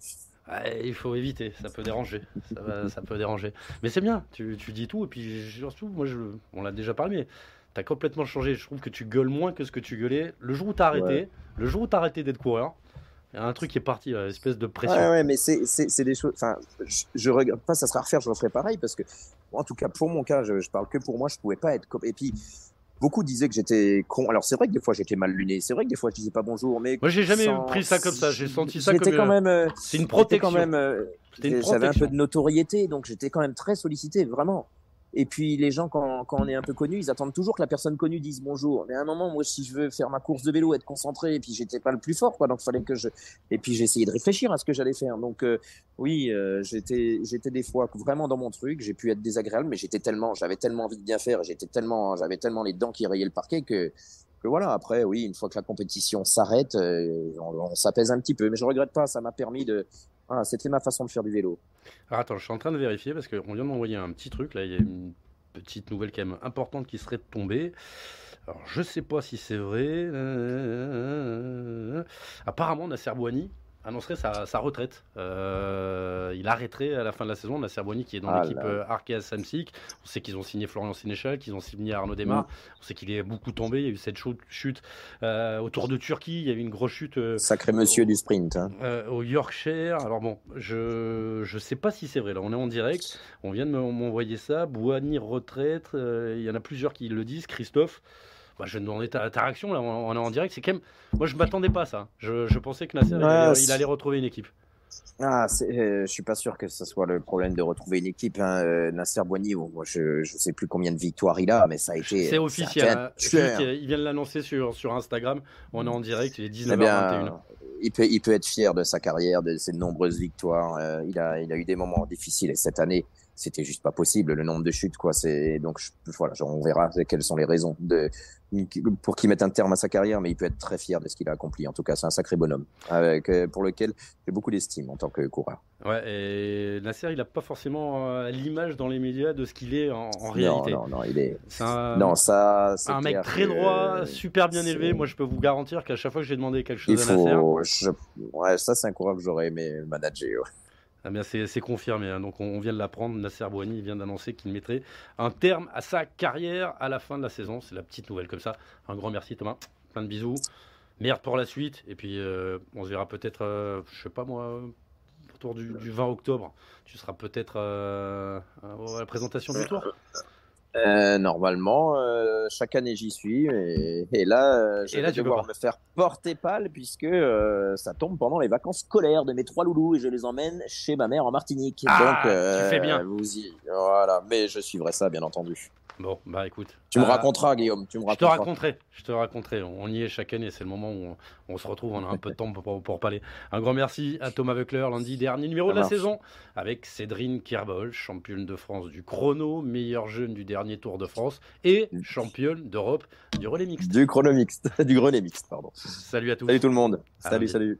Ouais, il faut éviter, ça peut déranger. Ça, va, ça peut déranger. Mais c'est bien, tu, tu, dis tout, et puis surtout, moi, je, on l'a déjà parlé, mais t'as complètement changé. Je trouve que tu gueules moins que ce que tu gueulais. Le jour où t'as arrêté, ouais. le jour où t'as arrêté d'être coureur, il y a un truc qui est parti, une espèce de pression. Ouais, ouais mais c'est des choses. Enfin, je, je, regarde pas, ça sera à refaire, je referai pareil parce que, en tout cas, pour mon cas, je, je parle que pour moi, je pouvais pas être. Et puis, beaucoup disaient que j'étais con. Alors c'est vrai que des fois j'étais mal luné, c'est vrai que des fois je disais pas bonjour, mais moi j'ai jamais sans... pris ça comme ça. J'ai senti ça comme quand même. Euh, c'est une protection. Quand même. Euh, J'avais un peu de notoriété, donc j'étais quand même très sollicité, vraiment. Et puis les gens, quand, quand on est un peu connu, ils attendent toujours que la personne connue dise bonjour. Mais à un moment, moi, si je veux faire ma course de vélo, être concentré, et puis j'étais pas le plus fort, quoi. Donc fallait que je. Et puis j'ai essayé de réfléchir à ce que j'allais faire. Donc euh, oui, euh, j'étais, j'étais des fois vraiment dans mon truc. J'ai pu être désagréable, mais j'étais tellement, j'avais tellement envie de bien faire, j'étais tellement, j'avais tellement les dents qui rayaient le parquet que que voilà. Après, oui, une fois que la compétition s'arrête, euh, on, on s'apaise un petit peu. Mais je regrette pas. Ça m'a permis de ah, c'était ma façon de faire du vélo. Alors attends, je suis en train de vérifier parce qu'on vient de m'envoyer un petit truc. Là, il y a une petite nouvelle quand même importante qui serait tombée. Alors, je sais pas si c'est vrai. Apparemment, Nasser Bouani annoncerait sa, sa retraite. Euh, il arrêterait à la fin de la saison. Nasser Bouani qui est dans ah l'équipe euh, Arkea Samsic. On sait qu'ils ont signé Florian Sénéchal, qu'ils ont signé Arnaud Desmar. Mm. On sait qu'il est beaucoup tombé. Il y a eu cette chute euh, autour de Turquie. Il y a eu une grosse chute. Euh, Sacré monsieur du sprint. Hein. Au Yorkshire. Alors bon, je je sais pas si c'est vrai. Là, on est en direct. On vient de m'envoyer ça. Bouani retraite. Il y en a plusieurs qui le disent. Christophe. Bah, je vais demander ta, ta, réaction là, on, on, est en direct. C'est quand même, moi je m'attendais pas à ça. Je, je, pensais que Nasser ouais, il, il, allait retrouver une équipe. Ah, euh, je suis pas sûr que ce soit le problème de retrouver une équipe. Hein. Euh, Nasser Boigny, moi je je sais plus combien de victoires il a, mais ça a été. C'est officiel. Hein. Il vient de l'annoncer sur sur Instagram. On est en direct. Il est 19h21. Eh bien, il peut il peut être fier de sa carrière, de ses nombreuses victoires. Euh, il a il a eu des moments difficiles et cette année c'était juste pas possible le nombre de chutes quoi c'est donc je, voilà on verra quelles sont les raisons de pour qu'il mette un terme à sa carrière mais il peut être très fier de ce qu'il a accompli. En tout cas c'est un sacré bonhomme avec euh, pour lequel j'ai beaucoup d'estime en tant que coureur. Ouais et Nasser il a pas forcément euh, l'image dans les médias de ce qu'il est en, en, réalité. non non il est, est un, non ça un mec très droit super bien élevé. Moi je peux vous garantir qu'à chaque fois que j'ai demandé quelque chose il à Nasser je, ouais ça c'est un coureur que j'aurais aimé manager. Ah bien c'est confirmé, hein. donc on, vient de l'apprendre. Nasser Bouani vient d'annoncer qu'il mettrait un terme à sa carrière à la fin de la saison. C'est la petite nouvelle comme ça. Un grand merci Thomas, plein de bisous. Merde pour la suite, et puis euh, on se verra peut-être, euh, je sais pas moi, Tour du, 20 octobre. Tu seras peut-être à la présentation du Tour euh, normalement, euh, chaque année j'y suis, et, là, euh, je vais devoir me faire porter pâle puisque ça tombe pendant les vacances scolaires de mes trois loulous et je les emmène chez ma mère en Martinique. Ah, Donc, tu fais bien. Vous y... Voilà, mais je suivrai ça bien entendu. Bon, bah écoute. Tu me raconteras, Guillaume. Tu me raconteras. Je te raconterai. Je te raconterai. On y est chaque année. C'est le moment où on, se retrouve. On a un peu de temps pour, pour, parler. Un grand merci à Thomas Weckler, lundi dernier numéro de la saison, avec Cédrine Kerbol, championne de France du chrono, meilleure jeune du dernier Tour de France et championne d'Europe du relais mixte. Du chrono mixte. du relais mixte, pardon. Salut à tous. Salut tout le monde. Salut, salut.